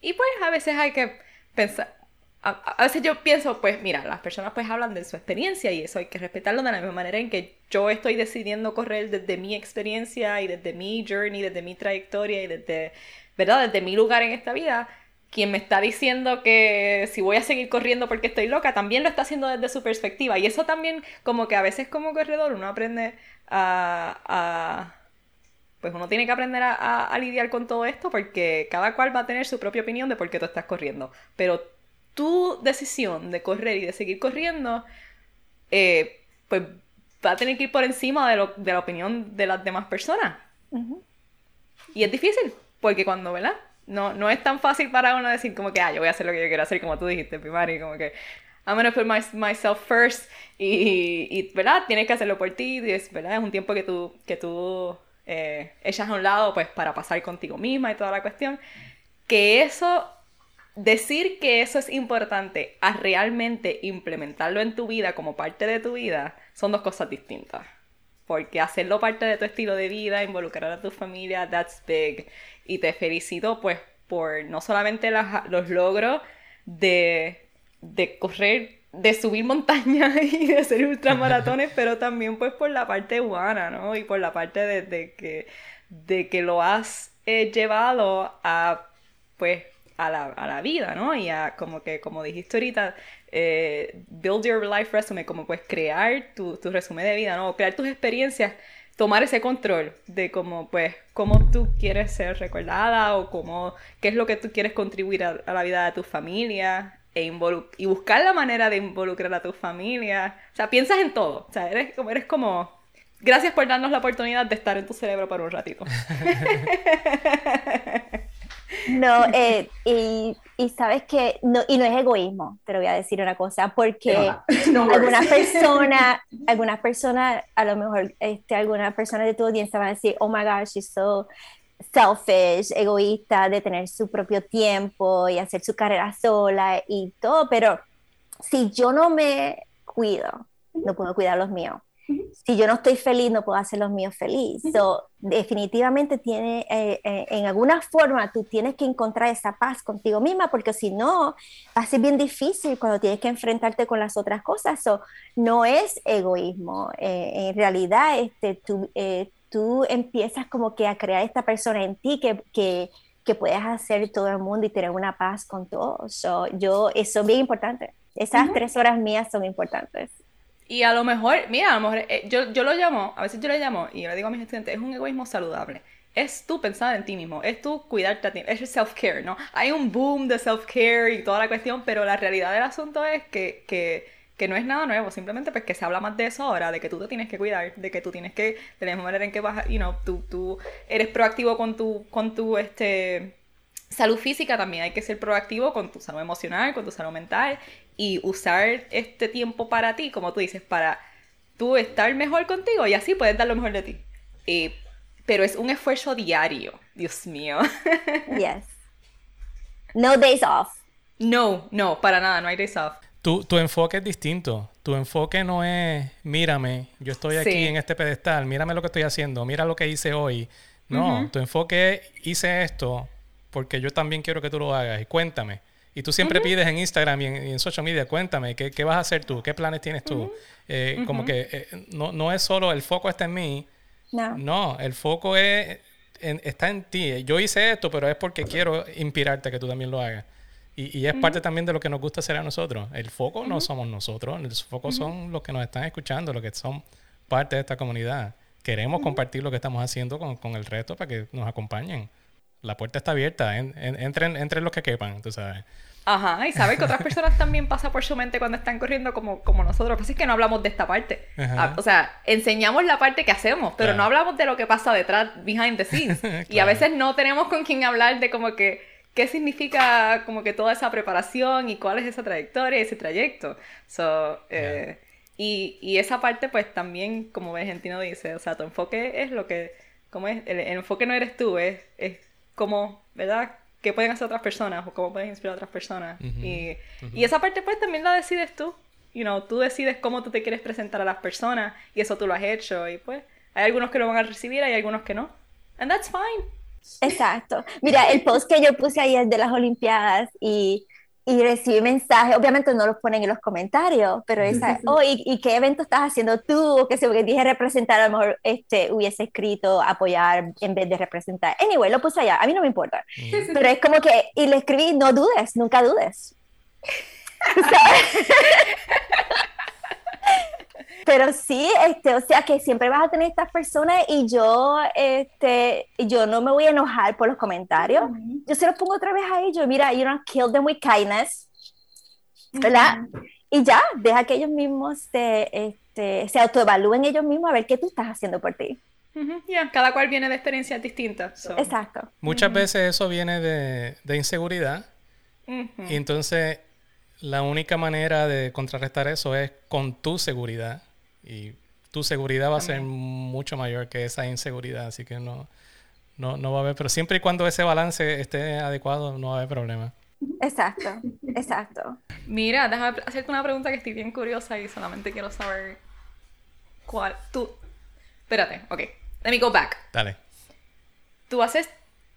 Y pues a veces hay que pensar, a, a veces yo pienso, pues mira, las personas pues hablan de su experiencia y eso hay que respetarlo de la misma manera en que yo estoy decidiendo correr desde mi experiencia y desde mi journey, desde mi trayectoria y desde, ¿verdad? Desde mi lugar en esta vida. Quien me está diciendo que si voy a seguir corriendo porque estoy loca, también lo está haciendo desde su perspectiva. Y eso también, como que a veces como corredor uno aprende a, a- pues uno tiene que aprender a, a- a lidiar con todo esto porque cada cual va a tener su propia opinión de por qué tú estás corriendo. Pero tu decisión de correr y de seguir corriendo, eh, pues va a tener que ir por encima de, lo- de la opinión de las demás personas. Ujú. Y es difícil, porque cuando, ¿verdad? no, no es tan fácil para uno decir como que, ah, yo voy a hacer lo que yo quiero hacer, como tú dijiste, Pimari, como que I'm gonna put my- myself first y, y, ¿verdad? Tienes que hacerlo por ti, y es, ¿verdad? Es un tiempo que tú, que tú eh, echas a un lado, pues, para pasar contigo misma y toda la cuestión. Que eso, decir que eso es importante a realmente implementarlo en tu vida como parte de tu vida, son dos cosas distintas. Porque hacerlo parte de tu estilo de vida, involucrar a tu familia, that's big. Y te felicito, pues, por no solamente los logros de, de correr, de subir montañas y de hacer ultramaratones, pero también, pues, por la parte humana, ¿no? Y por la parte de, de que, de que lo has eh, llevado a, pues, a la, a la vida, ¿no? Y a, como que, como dijiste ahorita, eh, build your life resume, como pues crear tu, tu resumen de vida, ¿no? Crear tus experiencias, tomar ese control de cómo, pues, cómo tú quieres ser recordada o cómo, qué es lo que tú quieres contribuir a, a la vida de tu familia e y buscar la manera de involucrar a tu familia. O sea, piensas en todo. O sea, eres como, eres como, gracias por darnos la oportunidad de estar en tu cerebro por un ratito. No, eh, y, y sabes que, no, y no es egoísmo, te lo voy a decir una cosa, porque No worries. algunas personas, algunas personas, a lo mejor, este, algunas personas de tu audiencia van a decir, oh my gosh, she's so selfish, egoísta, de tener su propio tiempo y hacer su carrera sola y todo, pero si yo no me cuido, no puedo cuidar los míos. Si yo no estoy feliz, no puedo hacer los míos feliz. So, definitivamente tiene, eh, eh, en alguna forma tú tienes que encontrar esa paz contigo misma, porque si no, va a ser bien difícil cuando tienes que enfrentarte con las otras cosas. So, no es egoísmo. Eh, en realidad, este, tú, tú empiezas como que a crear esta persona en ti que, que, que puedes hacer todo el mundo y tener una paz con todos. So, yo, eso es bien importante. Esas tres horas mías son importantes. Y a lo mejor, mira, a lo mejor eh, yo, yo lo llamo, a veces yo le llamo y yo le digo a mis estudiantes, es un egoísmo saludable. Es tú pensar en ti mismo, es tú cuidarte a ti, es el self-care, ¿no? Hay un boom de self-care y toda la cuestión, pero la realidad del asunto es que, que, que no es nada nuevo, simplemente pues que se habla más de eso ahora, de que tú te tienes que cuidar, de que tú tienes que, de la misma manera en que vas, you know, tú, tú eres proactivo con tu, con tu, este, salud física también hay que ser proactivo con tu salud emocional, con tu salud mental y usar este tiempo para ti, como tú dices, para tú estar mejor contigo y así puedes dar lo mejor de ti. Y- pero es un esfuerzo diario, Dios mío. Yes. No days off. No, no, para nada, no hay days off. Tu, tu enfoque es distinto. Tu enfoque no es, mírame, yo estoy aquí Sí. en este pedestal, mírame lo que estoy haciendo, mira lo que hice hoy. No, tu enfoque es, hice esto porque yo también quiero que tú lo hagas y cuéntame. Y tú siempre pides en Instagram y en, y en social media, cuéntame, ¿qué, qué vas a hacer tú? ¿Qué planes tienes tú? Eh, Como que eh, no, no es solo el foco está en mí, No. no, el foco es, en- está en ti. Yo hice esto, pero es porque quiero inspirarte a que tú también lo hagas. Y, y es parte también de lo que nos gusta hacer a nosotros. El foco no somos nosotros, el foco son los que nos están escuchando, los que son parte de esta comunidad. Queremos compartir lo que estamos haciendo con, con el resto para que nos acompañen. La puerta está abierta, en- en- entren, entren los que quepan, tú sabes. Ajá, y sabes que otras personas también pasa por su mente cuando están corriendo como, como nosotros. Pasa es que no hablamos de esta parte. Ajá. Ah, o sea, enseñamos la parte que hacemos, pero Claro. no hablamos de lo que pasa detrás, behind the scenes. Y a Claro. veces no tenemos con quién hablar de como que qué significa como que toda esa preparación y cuál es esa trayectoria, ese trayecto. So, eh, y, y esa parte pues también, como Argentino dice, o sea, tu enfoque es lo que, como es, el, el enfoque no eres tú, es, es como, ¿verdad? ¿Qué pueden hacer otras personas o cómo puedes inspirar a otras personas? y, y esa parte pues también la decides tú. You know, tú decides cómo tú te quieres presentar a las personas y eso tú lo has hecho y pues hay algunos que lo van a recibir, hay algunos que no. And that's fine. Exacto. Mira, el post que yo puse ahí es de las Olimpiadas y, y recibí mensajes, obviamente no los ponen en los comentarios, pero esa, oh, ¿y, y qué evento estás haciendo tú? Que sé, porque dije representar, a lo mejor este, hubiese escrito apoyar en vez de representar. Anyway, lo puse allá, a mí no me importa. Pero es como que, y le escribí, no dudes, nunca dudes. ¿Sabes? Pero sí, este, o sea que siempre vas a tener estas personas y yo, este, yo no me voy a enojar por los comentarios. Yo se los pongo otra vez a ellos. Mira, you know, kill them with kindness, ¿verdad? Y ya, deja que ellos mismos se, este, se autoevalúen ellos mismos a ver qué tú estás haciendo por ti. Ujú, ya, cada cual viene de experiencias distintas. so. Exacto. Muchas veces eso viene de, de inseguridad. Y entonces la única manera de contrarrestar eso es con tu seguridad. Y tu seguridad va a ser mucho mayor que esa inseguridad. Así que no, no, no va a haber. Pero siempre y cuando ese balance esté adecuado, no va a haber problema. Exacto. Exacto. Mira, déjame hacerte una pregunta que estoy bien curiosa y solamente quiero saber cuál. Tú. Espérate, ok. Let me go back. Dale. Tú haces,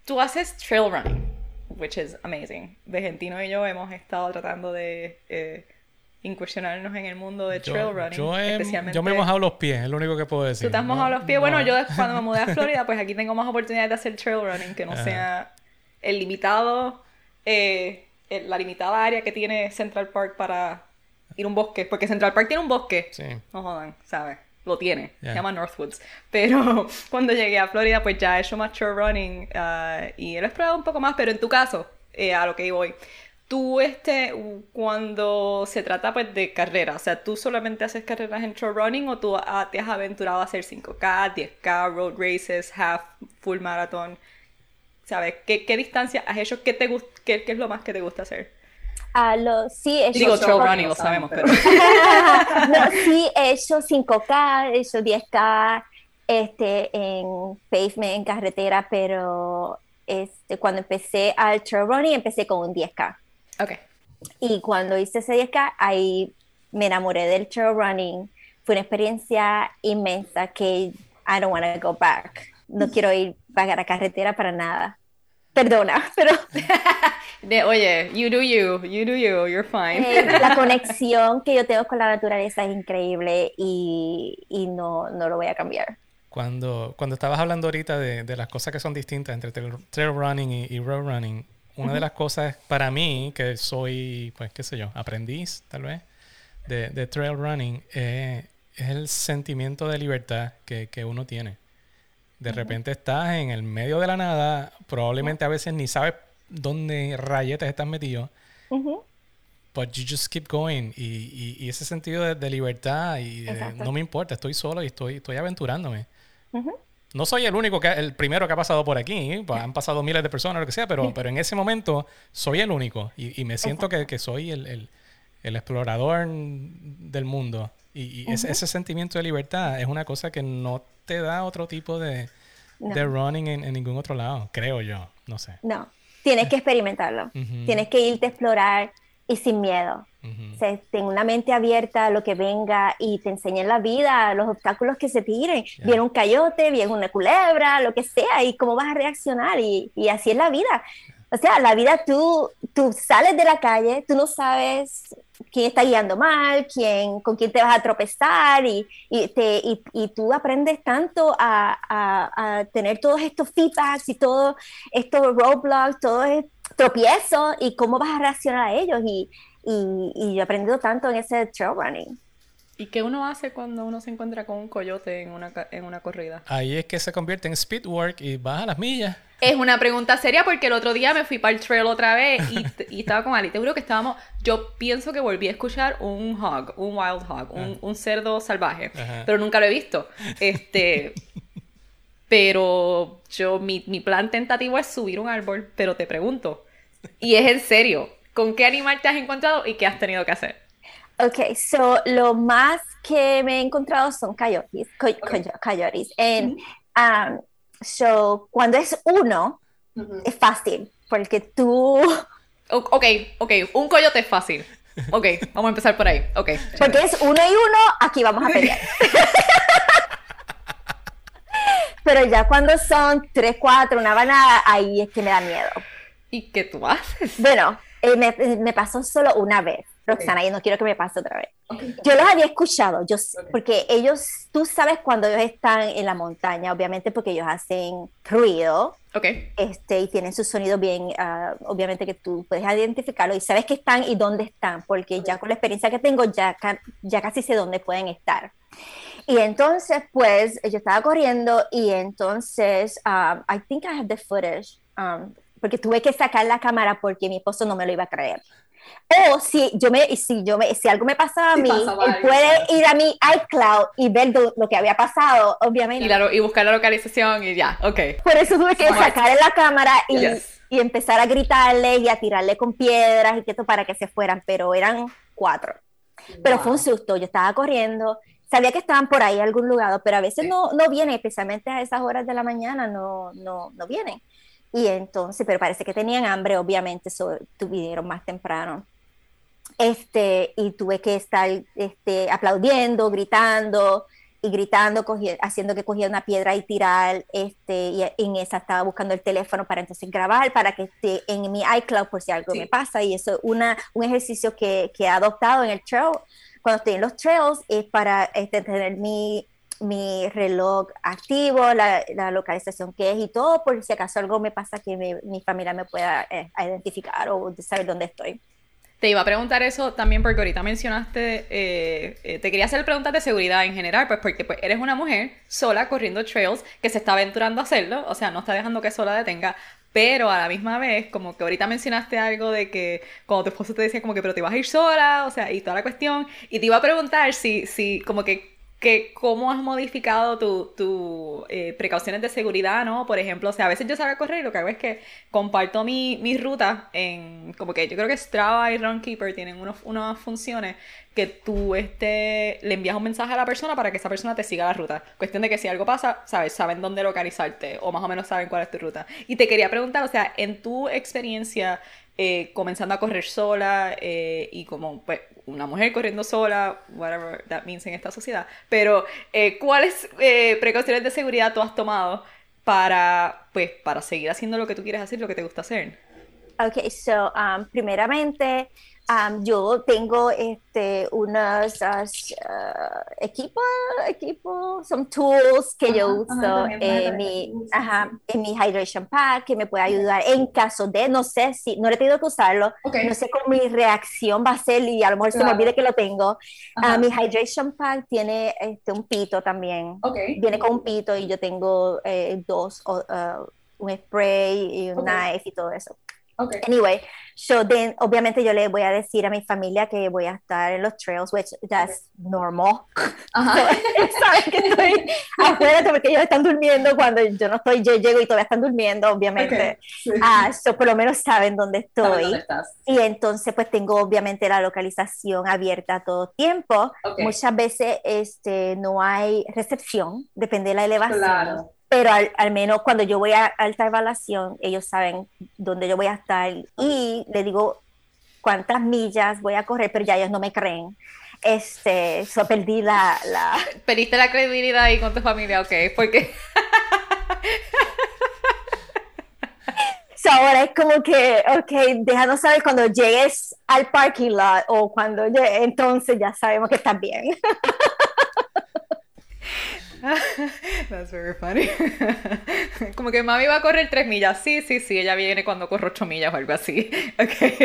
tú haces trail running, which is amazing. Vejentino y yo hemos estado tratando de eh, incursionarnos en el mundo de trail Yo, running. yo he- especialmente... yo me he mojado los pies, es lo único que puedo decir. Tú te has No- mojado los pies. no Bueno, yo cuando me mudé a Florida, pues aquí tengo más oportunidades de hacer trail running que no Ajá. sea el limitado, eh, el- la limitada área que tiene Central Park para ir a un bosque. Porque Central Park tiene un bosque. Sí. No jodan, ¿sabes? Lo tiene. Ya. Se llama Northwoods. Pero cuando llegué a Florida, pues ya he hecho más trail running ah, y he explorado un poco más. Pero en tu caso, eh, a lo que voy. Tú, este, cuando se trata pues de carrera, o sea, ¿tú solamente haces carreras en trail running o tú ah, te has aventurado a hacer 5K, 10K, road races, half, full marathon? ¿Sabes? ¿Qué, qué distancia has hecho? ¿Qué, te qué, qué es lo más que te gusta hacer? A lo, sí, he hecho Digo, trail running, lo sabemos, pero... no, sí, he hecho 5K, he hecho 10K este, en pavement, en carretera, pero este, cuando empecé al trail running, empecé con un 10K. Ok. Y cuando hice ese 10K, ahí me enamoré del trail running. Fue una experiencia inmensa que I don't want to go back. No quiero ir back a la carretera para nada. Perdona, pero De, oye, you do you, you do you, you're fine. eh, la conexión que yo tengo con la naturaleza es increíble y, y no, no lo voy a cambiar. Cuando, cuando estabas hablando ahorita de, de las cosas que son distintas entre trail, trail running y, y road running, una de las cosas para mí, que soy, pues, qué sé yo, aprendiz, tal vez, de, de trail running, eh, es el sentimiento de libertad que, que uno tiene. De repente estás en el medio de la nada, probablemente a veces ni sabes dónde rayetes estás metido, but you just keep going. Y, y- y ese sentido de, de libertad y de- no me importa, estoy solo y estoy, estoy aventurándome. No soy el único, que, el primero que ha pasado por aquí, pues, han pasado miles de personas, lo que sea, pero, pero en ese momento soy el único y, y me siento que, que soy el, el- el explorador del mundo. Y, y ese, ese sentimiento de libertad es una cosa que no te da otro tipo de, No. de running en, en ningún otro lado, creo yo, no sé. No, tienes que experimentarlo. Tienes que irte a explorar y sin miedo. O sea, ten una mente abierta a lo que venga y te enseñen la vida, los obstáculos que se tiren. Ya. Viene un coyote, viene una culebra, lo que sea, y cómo vas a reaccionar. Y, y así es la vida. O sea, la vida tú, tú sales de la calle, tú no sabes quién está guiando mal, quién, con quién te vas a tropezar, y, y, te, y, y tú aprendes tanto a, a- a tener todos estos feedbacks y todos estos roadblocks, todos estos tropiezos, y cómo vas a reaccionar a ellos. Y, y, y yo he aprendido tanto en ese trail running. ¿Y qué uno hace cuando uno se encuentra con un coyote en una, en una corrida? Ahí es que se convierte en speed work y vas a las millas. Es una pregunta seria porque el otro día me fui para el trail otra vez y, y estaba con Ali. Te juro que estábamos. Yo pienso que volví a escuchar un hog, un wild hog, un, un cerdo salvaje, Ajá. pero nunca lo he visto. Este. pero yo, mi, mi plan tentativo es subir un árbol, pero te pregunto, y es en serio, ¿con qué animal te has encontrado y qué has tenido que hacer? Ok, so lo más que me he encontrado son coyotes, coy- coy- coyotes. And, um, so cuando es uno, es fácil, porque tú, ok, ok, un coyote es fácil. Ok, vamos a empezar por ahí. Ok. porque es uno y uno, aquí vamos a pelear. Pero ya cuando son tres, cuatro, una banada, ahí es que me da miedo. ¿Y qué tú haces? Bueno, eh, me, me pasó solo una vez, Roxana, y no quiero que me pase otra vez. Yo los había escuchado, yo, porque ellos, tú sabes cuando ellos están en la montaña, obviamente porque ellos hacen ruido, Ok. este, y tienen sus sonidos bien, ah, obviamente que tú puedes identificarlo y sabes que están y dónde están, porque ya con la experiencia que tengo, ya, ya casi sé dónde pueden estar. Y entonces, pues, yo estaba corriendo y entonces, um, I think I have the footage, um, porque tuve que sacar la cámara porque mi esposo no me lo iba a creer. O si yo me, si yo me, si algo me pasaba a mí, pasaba él puede ir a mi iCloud y ver lo, lo que había pasado, obviamente. Y, la- y buscar la localización y ya, ok. Por eso tuve que Smart. sacar la cámara y, Yes. y empezar a gritarle y a tirarle con piedras y que esto para que se fueran, pero eran cuatro. Pero Wow. fue un susto, yo estaba corriendo, sabía que estaban por ahí en algún lugar, pero a veces no, no vienen, especialmente a esas horas de la mañana, no, no, no vienen. Y entonces, pero parece que tenían hambre, obviamente, so, tuvieron más temprano. Este, y tuve que estar este, aplaudiendo, gritando y gritando, cogi- haciendo que cogía una piedra y tirar, este, y en esa estaba buscando el teléfono para entonces grabar, para que esté en mi iCloud por si algo Sí. me pasa, y eso es una, un ejercicio que, que he adoptado en el trail, cuando estoy en los trails, es para este, tener mi, mi reloj activo, la, la localización que es y todo, por si acaso algo me pasa que mi, mi familia me pueda eh, identificar o saber dónde estoy. Te iba a preguntar eso también porque ahorita mencionaste, eh, eh, te quería hacer preguntas de seguridad en general, pues porque pues, eres una mujer sola corriendo trails que se está aventurando a hacerlo, o sea, no está dejando que sola detenga, pero a la misma vez, como que ahorita mencionaste algo de que cuando tu esposo te decía como que, pero te vas a ir sola, o sea, y toda la cuestión, y te iba a preguntar si, si como que que cómo has modificado tus tu, eh, precauciones de seguridad, ¿no? Por ejemplo, o sea, a veces yo salgo a correr y lo que hago es que comparto mi, mi ruta en, como que yo creo que Strava y Runkeeper tienen unos, unas funciones que tú este, le envías un mensaje a la persona para que esa persona te siga la ruta. Cuestión de que si algo pasa, sabes, saben dónde localizarte o más o menos saben cuál es tu ruta. Y te quería preguntar, o sea, en tu experiencia eh, comenzando a correr sola eh, y como pues, una mujer corriendo sola, whatever that means en esta sociedad, pero eh, ¿cuáles eh, precauciones de seguridad tú has tomado para, pues, para seguir haciendo lo que tú quieres hacer, lo que te gusta hacer? Ok, so, um, primeramente, um, yo tengo este, unos uh, equipos, equipos, some tools que yo uso ajá, en mi, ajá, en mi hydration pack que me puede ayudar en caso de, no sé si, no he tenido que usarlo, no sé cómo mi reacción va a ser y a lo mejor se me olvide que lo tengo. Ah, Ajá. mi hydration pack tiene este, un pito también Ok. viene con un pito y yo tengo eh, dos, uh, un spray y un Ok. knife y todo eso. Ok. Anyway, so then, obviamente yo le voy a decir a mi familia que voy a estar en los trails, which that's normal. Ajá. Saben que estoy afuera porque ellos están durmiendo cuando yo no estoy, yo llego y todavía están durmiendo, obviamente. Ok. Sí. Ah, so por lo menos saben dónde estoy. dónde estás. Y entonces pues tengo obviamente la localización abierta todo tiempo. Muchas veces este, no hay recepción, depende de la elevación. Claro. Pero al, al menos cuando yo voy a alta elevación, ellos saben dónde yo voy a estar y le digo cuántas millas voy a correr, pero ya ellos no me creen. Este, so perdí la, la... Perdiste la credibilidad ahí con tu familia, ok, porque So ahora es como que, ok, déjanos saber cuando llegues al parking lot o cuando llegue, entonces ya sabemos que estás bien. That's very funny. Como que mami va a correr tres millas. Sí, sí, sí, ella viene cuando corro ocho millas o algo así. Ok.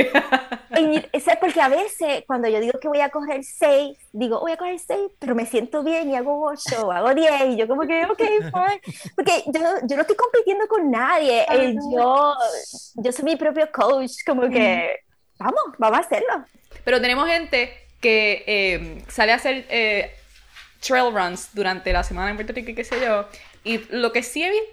Y eso es porque a veces cuando yo digo que voy a correr seis, digo, voy a correr seis, pero me siento bien y hago ocho, o hago diez, y yo como que, ok, fine. Porque yo, yo no estoy compitiendo con nadie, eh, yo, yo soy mi propio coach, como que, vamos, vamos a hacerlo. Pero tenemos gente que eh, sale a hacer eh, trail runs durante la semana en Puerto Rico y qué sé yo. Y lo que sí he visto,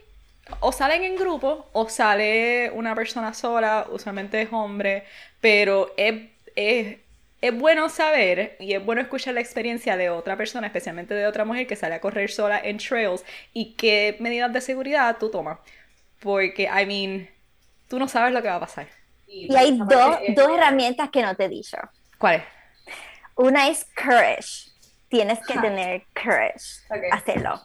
o salen en grupo o sale una persona sola, usualmente es hombre, pero es, es, es bueno saber y es bueno escuchar la experiencia de otra persona, especialmente de otra mujer que sale a correr sola en trails y qué medidas de seguridad tú tomas. Porque, I mean, tú no sabes lo que va a pasar. Y hay dos, es- dos herramientas que no te he dicho. ¿Cuál es? Una es courage, tienes que tener courage, Ok. hacerlo.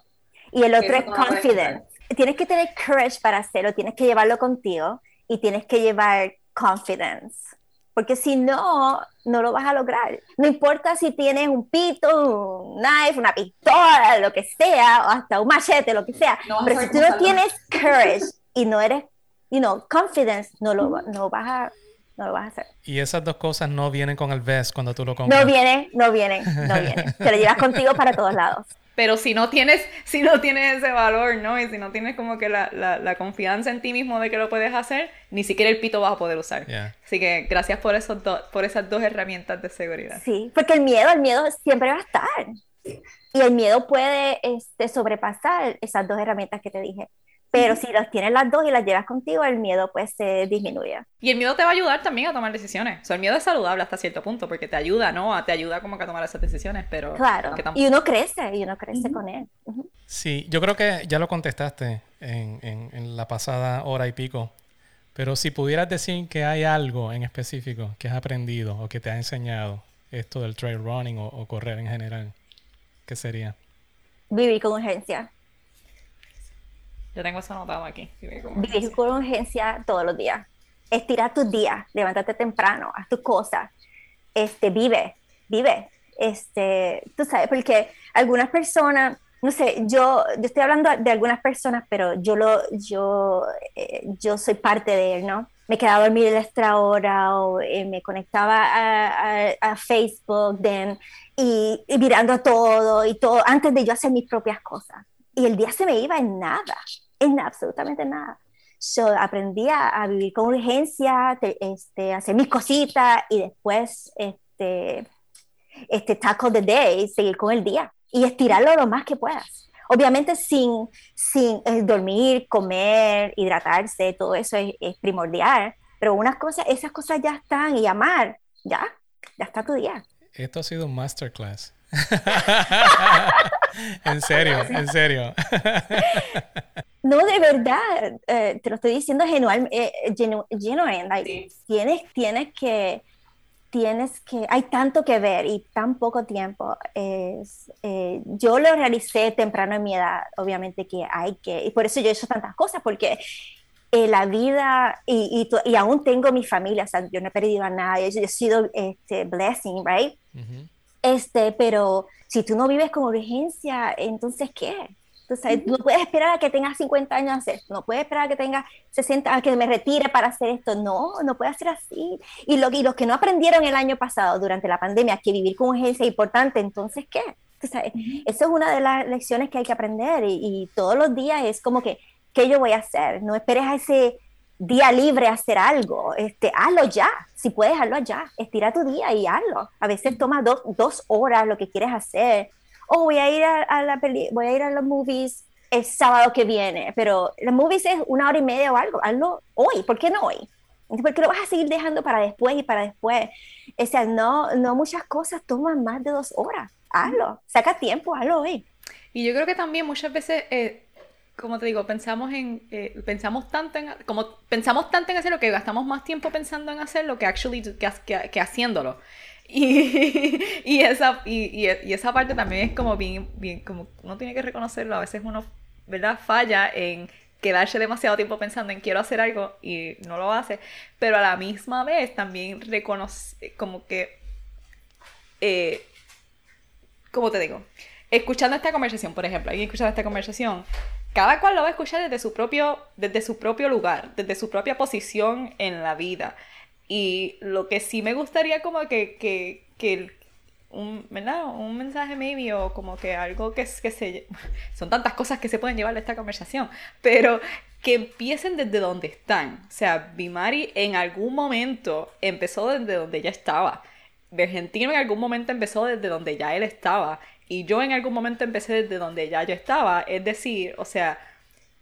Y el otro es confidence. Tienes que tener courage para hacerlo, tienes que llevarlo contigo y tienes que llevar confidence. Porque si no, no lo vas a lograr. No importa si tienes un pito, un knife, una pistola, lo que sea, o hasta un machete, lo que sea. No Pero si tú no tienes courage y no eres, you know, confidence, no lo, no vas a, no lo vas a hacer. Y esas dos cosas no vienen con el vest cuando tú lo compras. No vienen, no vienen, no vienen. Te lo llevas contigo para todos lados. Pero si no tienes, si no tienes ese valor, ¿no? Y si no tienes como que la, la, la confianza en ti mismo de que lo puedes hacer, ni siquiera el pito vas a poder usar. Yeah. Así que gracias por esos dos, por esas dos herramientas de seguridad. Sí, porque el miedo, el miedo siempre va a estar. Y el miedo puede este, sobrepasar esas dos herramientas que te dije. Pero si las tienes las dos y las llevas contigo, el miedo pues se disminuye. Y el miedo te va a ayudar también a tomar decisiones. O sea, el miedo es saludable hasta cierto punto porque te ayuda, ¿no? Te ayuda como que a tomar esas decisiones, pero... Claro. Y uno crece, y uno crece con él. Sí, yo creo que ya lo contestaste en, en- en la pasada hora y pico. Pero si pudieras decir que hay algo en específico que has aprendido o que te ha enseñado esto del trail running o, o correr en general, ¿qué sería? Vivir con urgencia. Yo tengo eso anotado aquí. Vivir con urgencia todos los días. Estira tus días, levántate temprano, haz tus cosas. Este, vive, vive. Este, tú sabes, porque algunas personas, no sé, yo, yo estoy hablando de algunas personas, pero yo lo, yo, eh, yo soy parte de él, ¿no? Me quedaba a dormir extra hora o eh, me conectaba a, a- a Facebook then, y, y mirando todo y todo antes de yo hacer mis propias cosas. Y el día se me iba en nada, en absolutamente nada. So, aprendí a, a vivir con urgencia, te- este, hacer mis cositas y después este, este tackle the day, seguir con el día y estirarlo lo más que puedas. Obviamente sin, sin eh, dormir, comer, hidratarse, todo eso es, es primordial, pero unas cosas, esas cosas ya están y amar, ya, ya está tu día. Esto ha sido un masterclass. en serio, en serio. No, de verdad, eh, te lo estoy diciendo genual, eh, genu- genuine, like, Sí. tienes, tienes que, tienes que, hay tanto que ver y tan poco tiempo. Es, eh, yo lo realicé temprano en mi edad, obviamente que hay que, y por eso yo he hecho tantas cosas, porque eh, la vida, y, y, y aún tengo mi familia, o sea, yo no he perdido a nadie, yo he sido este, blessing, right? Ujú. Este, pero si tú no vives con urgencia, entonces ¿qué? Sabes, no puedes esperar a que tengas 50 años a hacer esto, no puedes esperar a que tengas 60, a que me retire para hacer esto, no, no puede ser así. Y, lo, y los que no aprendieron el año pasado durante la pandemia que vivir con urgencia es importante, entonces ¿qué? Sabes, eso es una de las lecciones que hay que aprender y, y todos los días es como que, ¿qué yo voy a hacer? No esperes a ese día libre a hacer algo, este, hazlo ya, si puedes hazlo ya, estira tu día y hazlo. A veces toma dos, dos horas lo que quieres hacer. Oh, voy a ir a, a la peli, voy a ir a los movies el sábado que viene, pero los movies es una hora y media o algo, hazlo hoy, ¿por qué no hoy? ¿Por qué lo vas a seguir dejando para después y para después? O sea, no, no muchas cosas toman más de dos horas, hazlo, saca tiempo, hazlo hoy. Y yo creo que también muchas veces, eh, como te digo, pensamos en, eh, pensamos tanto en, como pensamos tanto en hacerlo que gastamos más tiempo pensando en hacerlo que actually que, que- que haciéndolo. Y, y esa, y, y- esa parte también es como bien, bien, como uno tiene que reconocerlo, a veces uno, ¿verdad? Falla en quedarse demasiado tiempo pensando en quiero hacer algo y no lo hace, pero a la misma vez también reconoce, como que, eh, ¿cómo te digo? Escuchando esta conversación, por ejemplo, alguien escuchando esta conversación, cada cual lo va a escuchar desde su propio, desde su propio lugar, desde su propia posición en la vida. Y lo que sí me gustaría como que, que, que un, ¿verdad? un mensaje maybe o como que algo que, que se... Son tantas cosas que se pueden llevar de esta conversación, pero que empiecen desde donde están. O sea, Bimari en algún momento empezó desde donde ella estaba. Argentino en algún momento empezó desde donde ya él estaba. Y yo en algún momento empecé desde donde ya yo estaba. Es decir, o sea,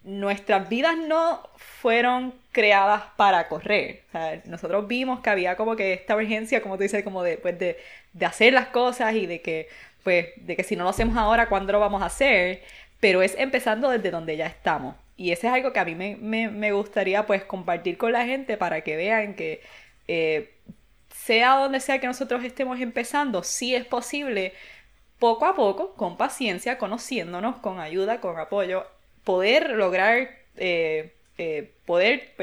nuestras vidas no fueron creadas para correr. O sea, nosotros vimos que había como que esta urgencia, como tú dices, como de, pues de, de hacer las cosas y de que, pues, de que si no lo hacemos ahora, ¿cuándo lo vamos a hacer? Pero es empezando desde donde ya estamos. Y ese es algo que a mí me, me, me gustaría pues compartir con la gente para que vean que eh, sea donde sea que nosotros estemos empezando, sí es posible poco a poco, con paciencia, conociéndonos, con ayuda, con apoyo, poder lograr, eh, eh, poder.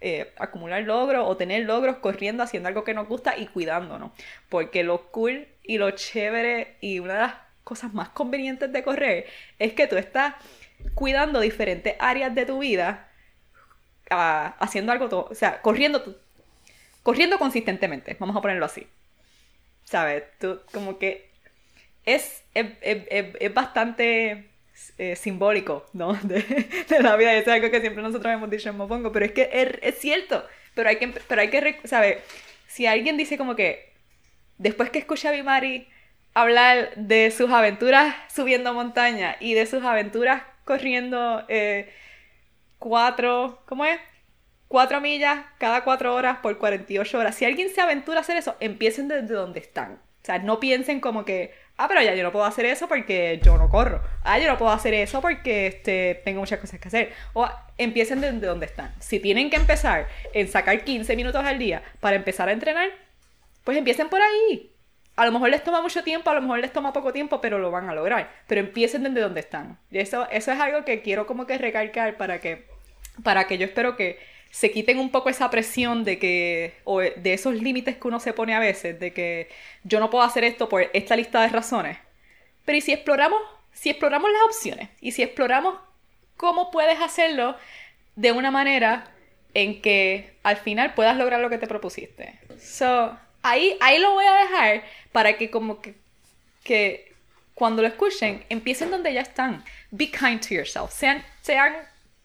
Eh, acumular logros o tener logros corriendo, haciendo algo que nos gusta y cuidándonos. Porque lo cool y lo chévere y una de las cosas más convenientes de correr es que tú estás cuidando diferentes áreas de tu vida, ah, haciendo algo, o sea, corriendo, corriendo consistentemente, vamos a ponerlo así. ¿Sabes? Tú como que es, es, es- es- bastante eh, simbólico, ¿no? De, la vida. Es algo que siempre nosotros hemos dicho en Mopongo, pero es que es, cierto. Pero hay que, pero hay que. Si alguien dice como que, después que escucha a Bimari hablar de sus aventuras subiendo montaña y de sus aventuras corriendo eh, cuatro, ¿cómo es? Cuatro millas cada cuatro horas por 48 horas. Si alguien se aventura a hacer eso, empiecen desde donde están. O sea, no piensen como que, ah, pero ya yo no puedo hacer eso porque yo no corro. Ah, yo no puedo hacer eso porque este, tengo muchas cosas que hacer. O empiecen desde donde están. Si tienen que empezar en sacar 15 minutos al día para empezar a entrenar, pues empiecen por ahí. A lo mejor les toma mucho tiempo, a lo mejor les toma poco tiempo, pero lo van a lograr. Pero empiecen desde donde están. Y eso, eso es algo que quiero como que recalcar para que, para que yo espero que se quiten un poco esa presión de que, o de esos límites que uno se pone a veces, de que yo no puedo hacer esto por esta lista de razones. Pero ¿y si exploramos, si exploramos las opciones? Y si exploramos cómo puedes hacerlo de una manera en que al final puedas lograr lo que te propusiste. So, ahí, ahí lo voy a dejar para que como que, que cuando lo escuchen, empiecen donde ya están. Be kind to yourself. Sean, sean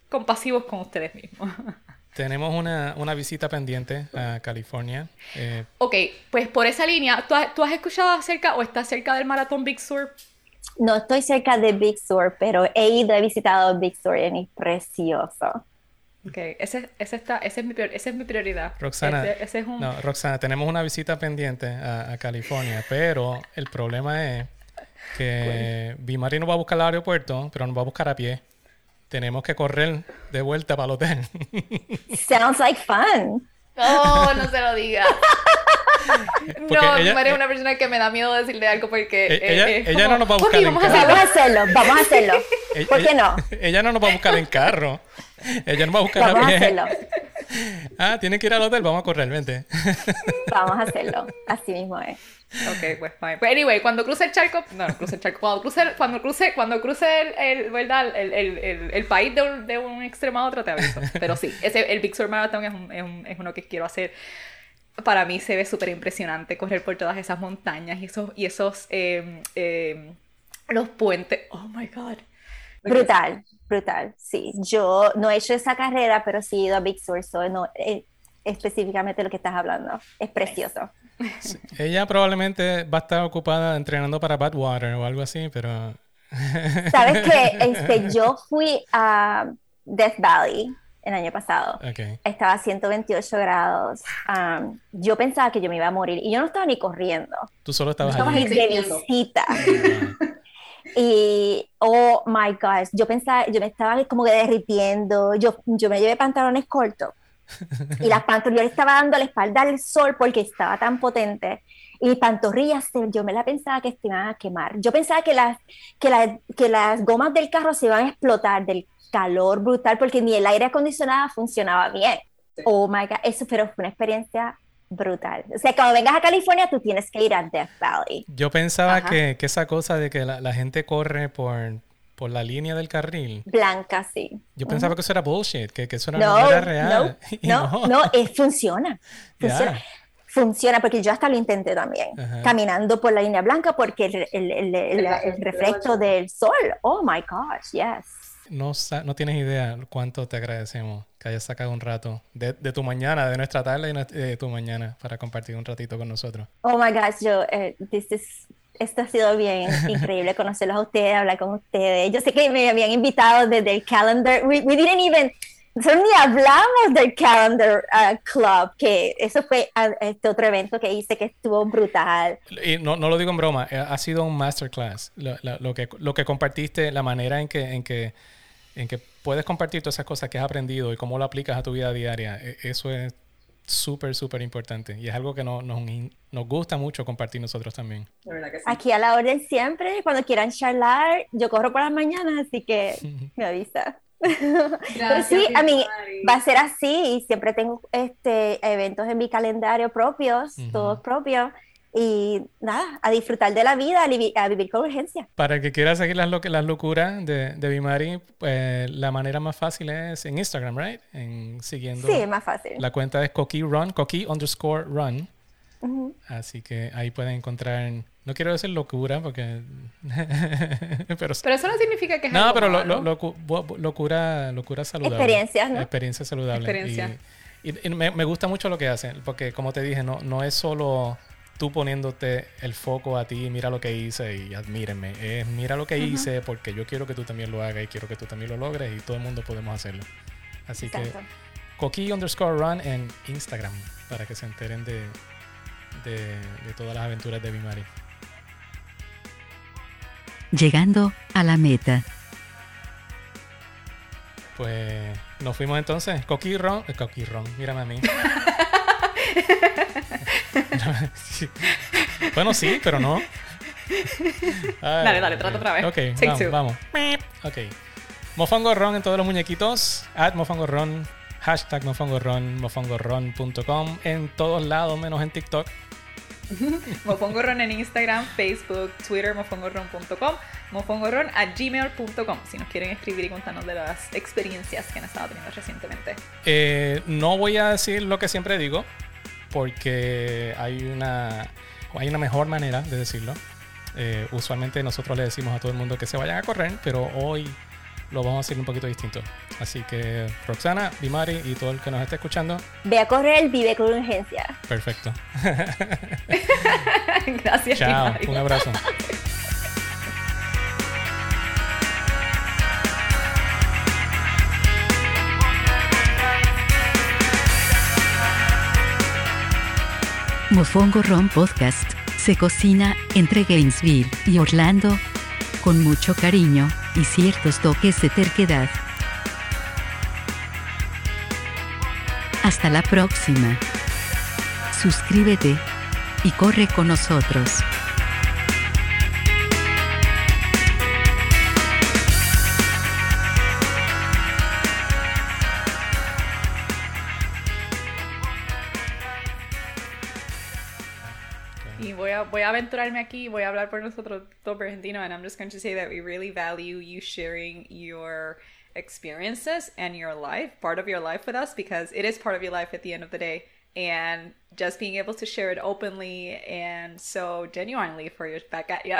compasivos con ustedes mismos. Tenemos una, una visita pendiente a California. Eh, ok, pues por esa línea, ¿tú has, tú has escuchado acerca o estás cerca del maratón Big Sur? No estoy cerca de Big Sur, pero he ido, he visitado Big Sur y es precioso. Ok, ese, ese, está, ese, es, mi prior- esa es mi prioridad. Roxana, Ese, ese es un... no, Roxana, tenemos una visita pendiente a, a California, pero el problema es que Bimari nos va a buscar al aeropuerto, pero nos va a buscar a pie. Tenemos que correr de vuelta para el hotel. Sounds like fun. No, no se lo. Porque no, ella- Mari es una persona que me da miedo decirle algo porque... Eh, ella- no nos va a "Ok, buscar en vamos a casa". hacerlo". Vamos a hacerlo, hacerlo. Ella- ¿Por qué no? Ella no nos va a buscar en carro. Ella nos va a buscar Vamos a hacerlo. Ah, tienen que ir al hotel, vamos a correr, vente. Vamos a hacerlo. Así mismo es. Ok, pues fine. Pues anyway, cuando cruce el charco, no, no cruce el charco, cuando cruce, cuando cruce, cuando cruce el. El, el, el, el país de un, de un extremo a otro te aviso. Pero sí, ese, el Big Sur Marathon es, un- es, un- es uno que quiero hacer. Para mí se ve súper impresionante correr por todas esas montañas y esos, y esos eh, eh, los puentes. Oh my god. Brutal, brutal. Sí, yo no he hecho esa carrera, pero sí he ido a Big Sur, so no, eh, específicamente lo que estás hablando. Es precioso. Ella probablemente va a estar ocupada entrenando para Badwater o algo así, pero... ¿Sabes qué? Este, yo fui a Death Valley el año pasado. Ok. Estaba a 128 grados. Um, yo pensaba que yo me iba a morir y yo no estaba ni corriendo. Tú solo estabas Estaba allí. ahí de visita. Y, oh my gosh, yo pensaba, yo me estaba como que derritiendo. Yo, yo me llevé pantalones cortos. Y las pantorrillas, estaba dando la espalda al sol porque estaba tan potente. Y mis pantorrillas, yo me la pensaba que se iban a quemar. Yo pensaba que las, que, las, que las gomas del carro se iban a explotar del calor brutal porque ni el aire acondicionado funcionaba bien. Oh my God, eso, pero fue una experiencia brutal. O sea, cuando vengas a California, tú tienes que ir a Death Valley. Yo pensaba que, que esa cosa de que la, la gente corre por, por la línea del carril, Blanca, sí. yo pensaba que eso era bullshit, que, que eso no, No, no era no, real. Y no, no, eh, funciona. Funciona. Funciona, porque yo hasta lo intenté también, Ajá. caminando por la línea blanca, porque el, el, el, el- el reflejo del sol, oh my gosh, yes. No, no tienes idea cuánto te agradecemos que hayas sacado un rato de, de tu mañana, de nuestra tarde y nues- de tu mañana para compartir un ratito con nosotros. Oh my gosh, yo, eh, this is- esto ha sido bien increíble conocerlos a ustedes, hablar con ustedes. Yo sé que me habían invitado desde el calendar, we, we didn't even, nosotros ni hablamos del calendar uh, club, que eso fue uh, este otro evento que hice que estuvo brutal. Y no, no lo digo en broma, eh, ha sido un masterclass. Lo, la- lo que, lo que compartiste, la manera en que, en, que, en que puedes compartir todas esas cosas que has aprendido y cómo lo aplicas a tu vida diaria, eh, eso es súper, súper importante. Y es algo que no- nos, nos gusta mucho compartir nosotros también. De verdad que sí. Aquí a la orden siempre, cuando quieran charlar, yo corro por las mañanas, así que me avisa. Pero sí, a mí Mari. va a ser así y siempre tengo este eventos en mi calendario propios, todos propios y nada, a disfrutar de la vida, a, a vivir con urgencia. Para el que quiera seguir las, lo- las locuras de, de Bimari, pues la manera más fácil es en Instagram, ¿right? En siguiendo. Sí, es más fácil. La cuenta es coqui run, coqui underscore run. Ujú. Así que ahí pueden encontrar no quiero decir locura porque... pero, Pero eso no significa que es no, algo pero lo- lo- locu- locura, locura saludable. Experiencias, ¿no? Experiencia saludable. Experiencia. Y, y- y me, me gusta mucho lo que hacen, porque como te dije, no, no es solo tú poniéndote el foco a ti, mira lo que hice y admírenme. Es mira lo que hice porque yo quiero que tú también lo hagas y quiero que tú también lo logres y todo el mundo podemos hacerlo. Así Exacto. que Coqui underscore run en Instagram para que se enteren de, de, de todas las aventuras de Bimari. Llegando a la meta. Pues nos fuimos entonces. Coqui Ron. eh, Coqui Ron, mírame a mí. Bueno, sí, pero no. Ay, Dale, dale, trata otra vez. Ok, Take vamos, two. vamos. Ok. Mofongo Ron en todos los muñequitos. At Mofongo Ron. Hashtag Mofongo Ron. Mofongoron.com. En todos lados, menos en TikTok. Mofongorron en Instagram, Facebook, Twitter, mofongorron.com, mofongorron a gmail.com si nos quieren escribir y contarnos de las experiencias que han estado teniendo recientemente. Eh, no voy a decir lo que siempre digo, porque hay una, hay una mejor manera de decirlo. Eh, usualmente nosotros le decimos a todo el mundo que se vayan a correr, pero hoy lo vamos a hacer un poquito distinto. Así que Roxana, Bimari y todo el que nos esté escuchando, Ve a correr, vive con urgencia. perfecto. Gracias, Chao, Mari. un abrazo. Mofongo Ron Podcast se cocina entre Gainesville y Orlando con mucho cariño y ciertos toques de terquedad. Hasta la próxima. Suscríbete y corre con nosotros. A, voy a aventurarme aquí, voy a hablar por nosotros dos argentinos, and I'm just going to say that we really value you sharing your experiences and your life, part of your life with us, because it is part of your life at the end of the day. And just being able to share it openly and so genuinely for your back at you,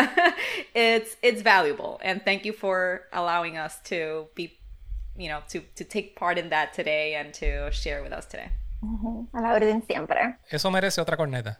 it's it's valuable. And thank you for allowing us to be, you know, to to take part in that today and to share with us today. Ujú, A la orden siempre. Eso merece otra corneta.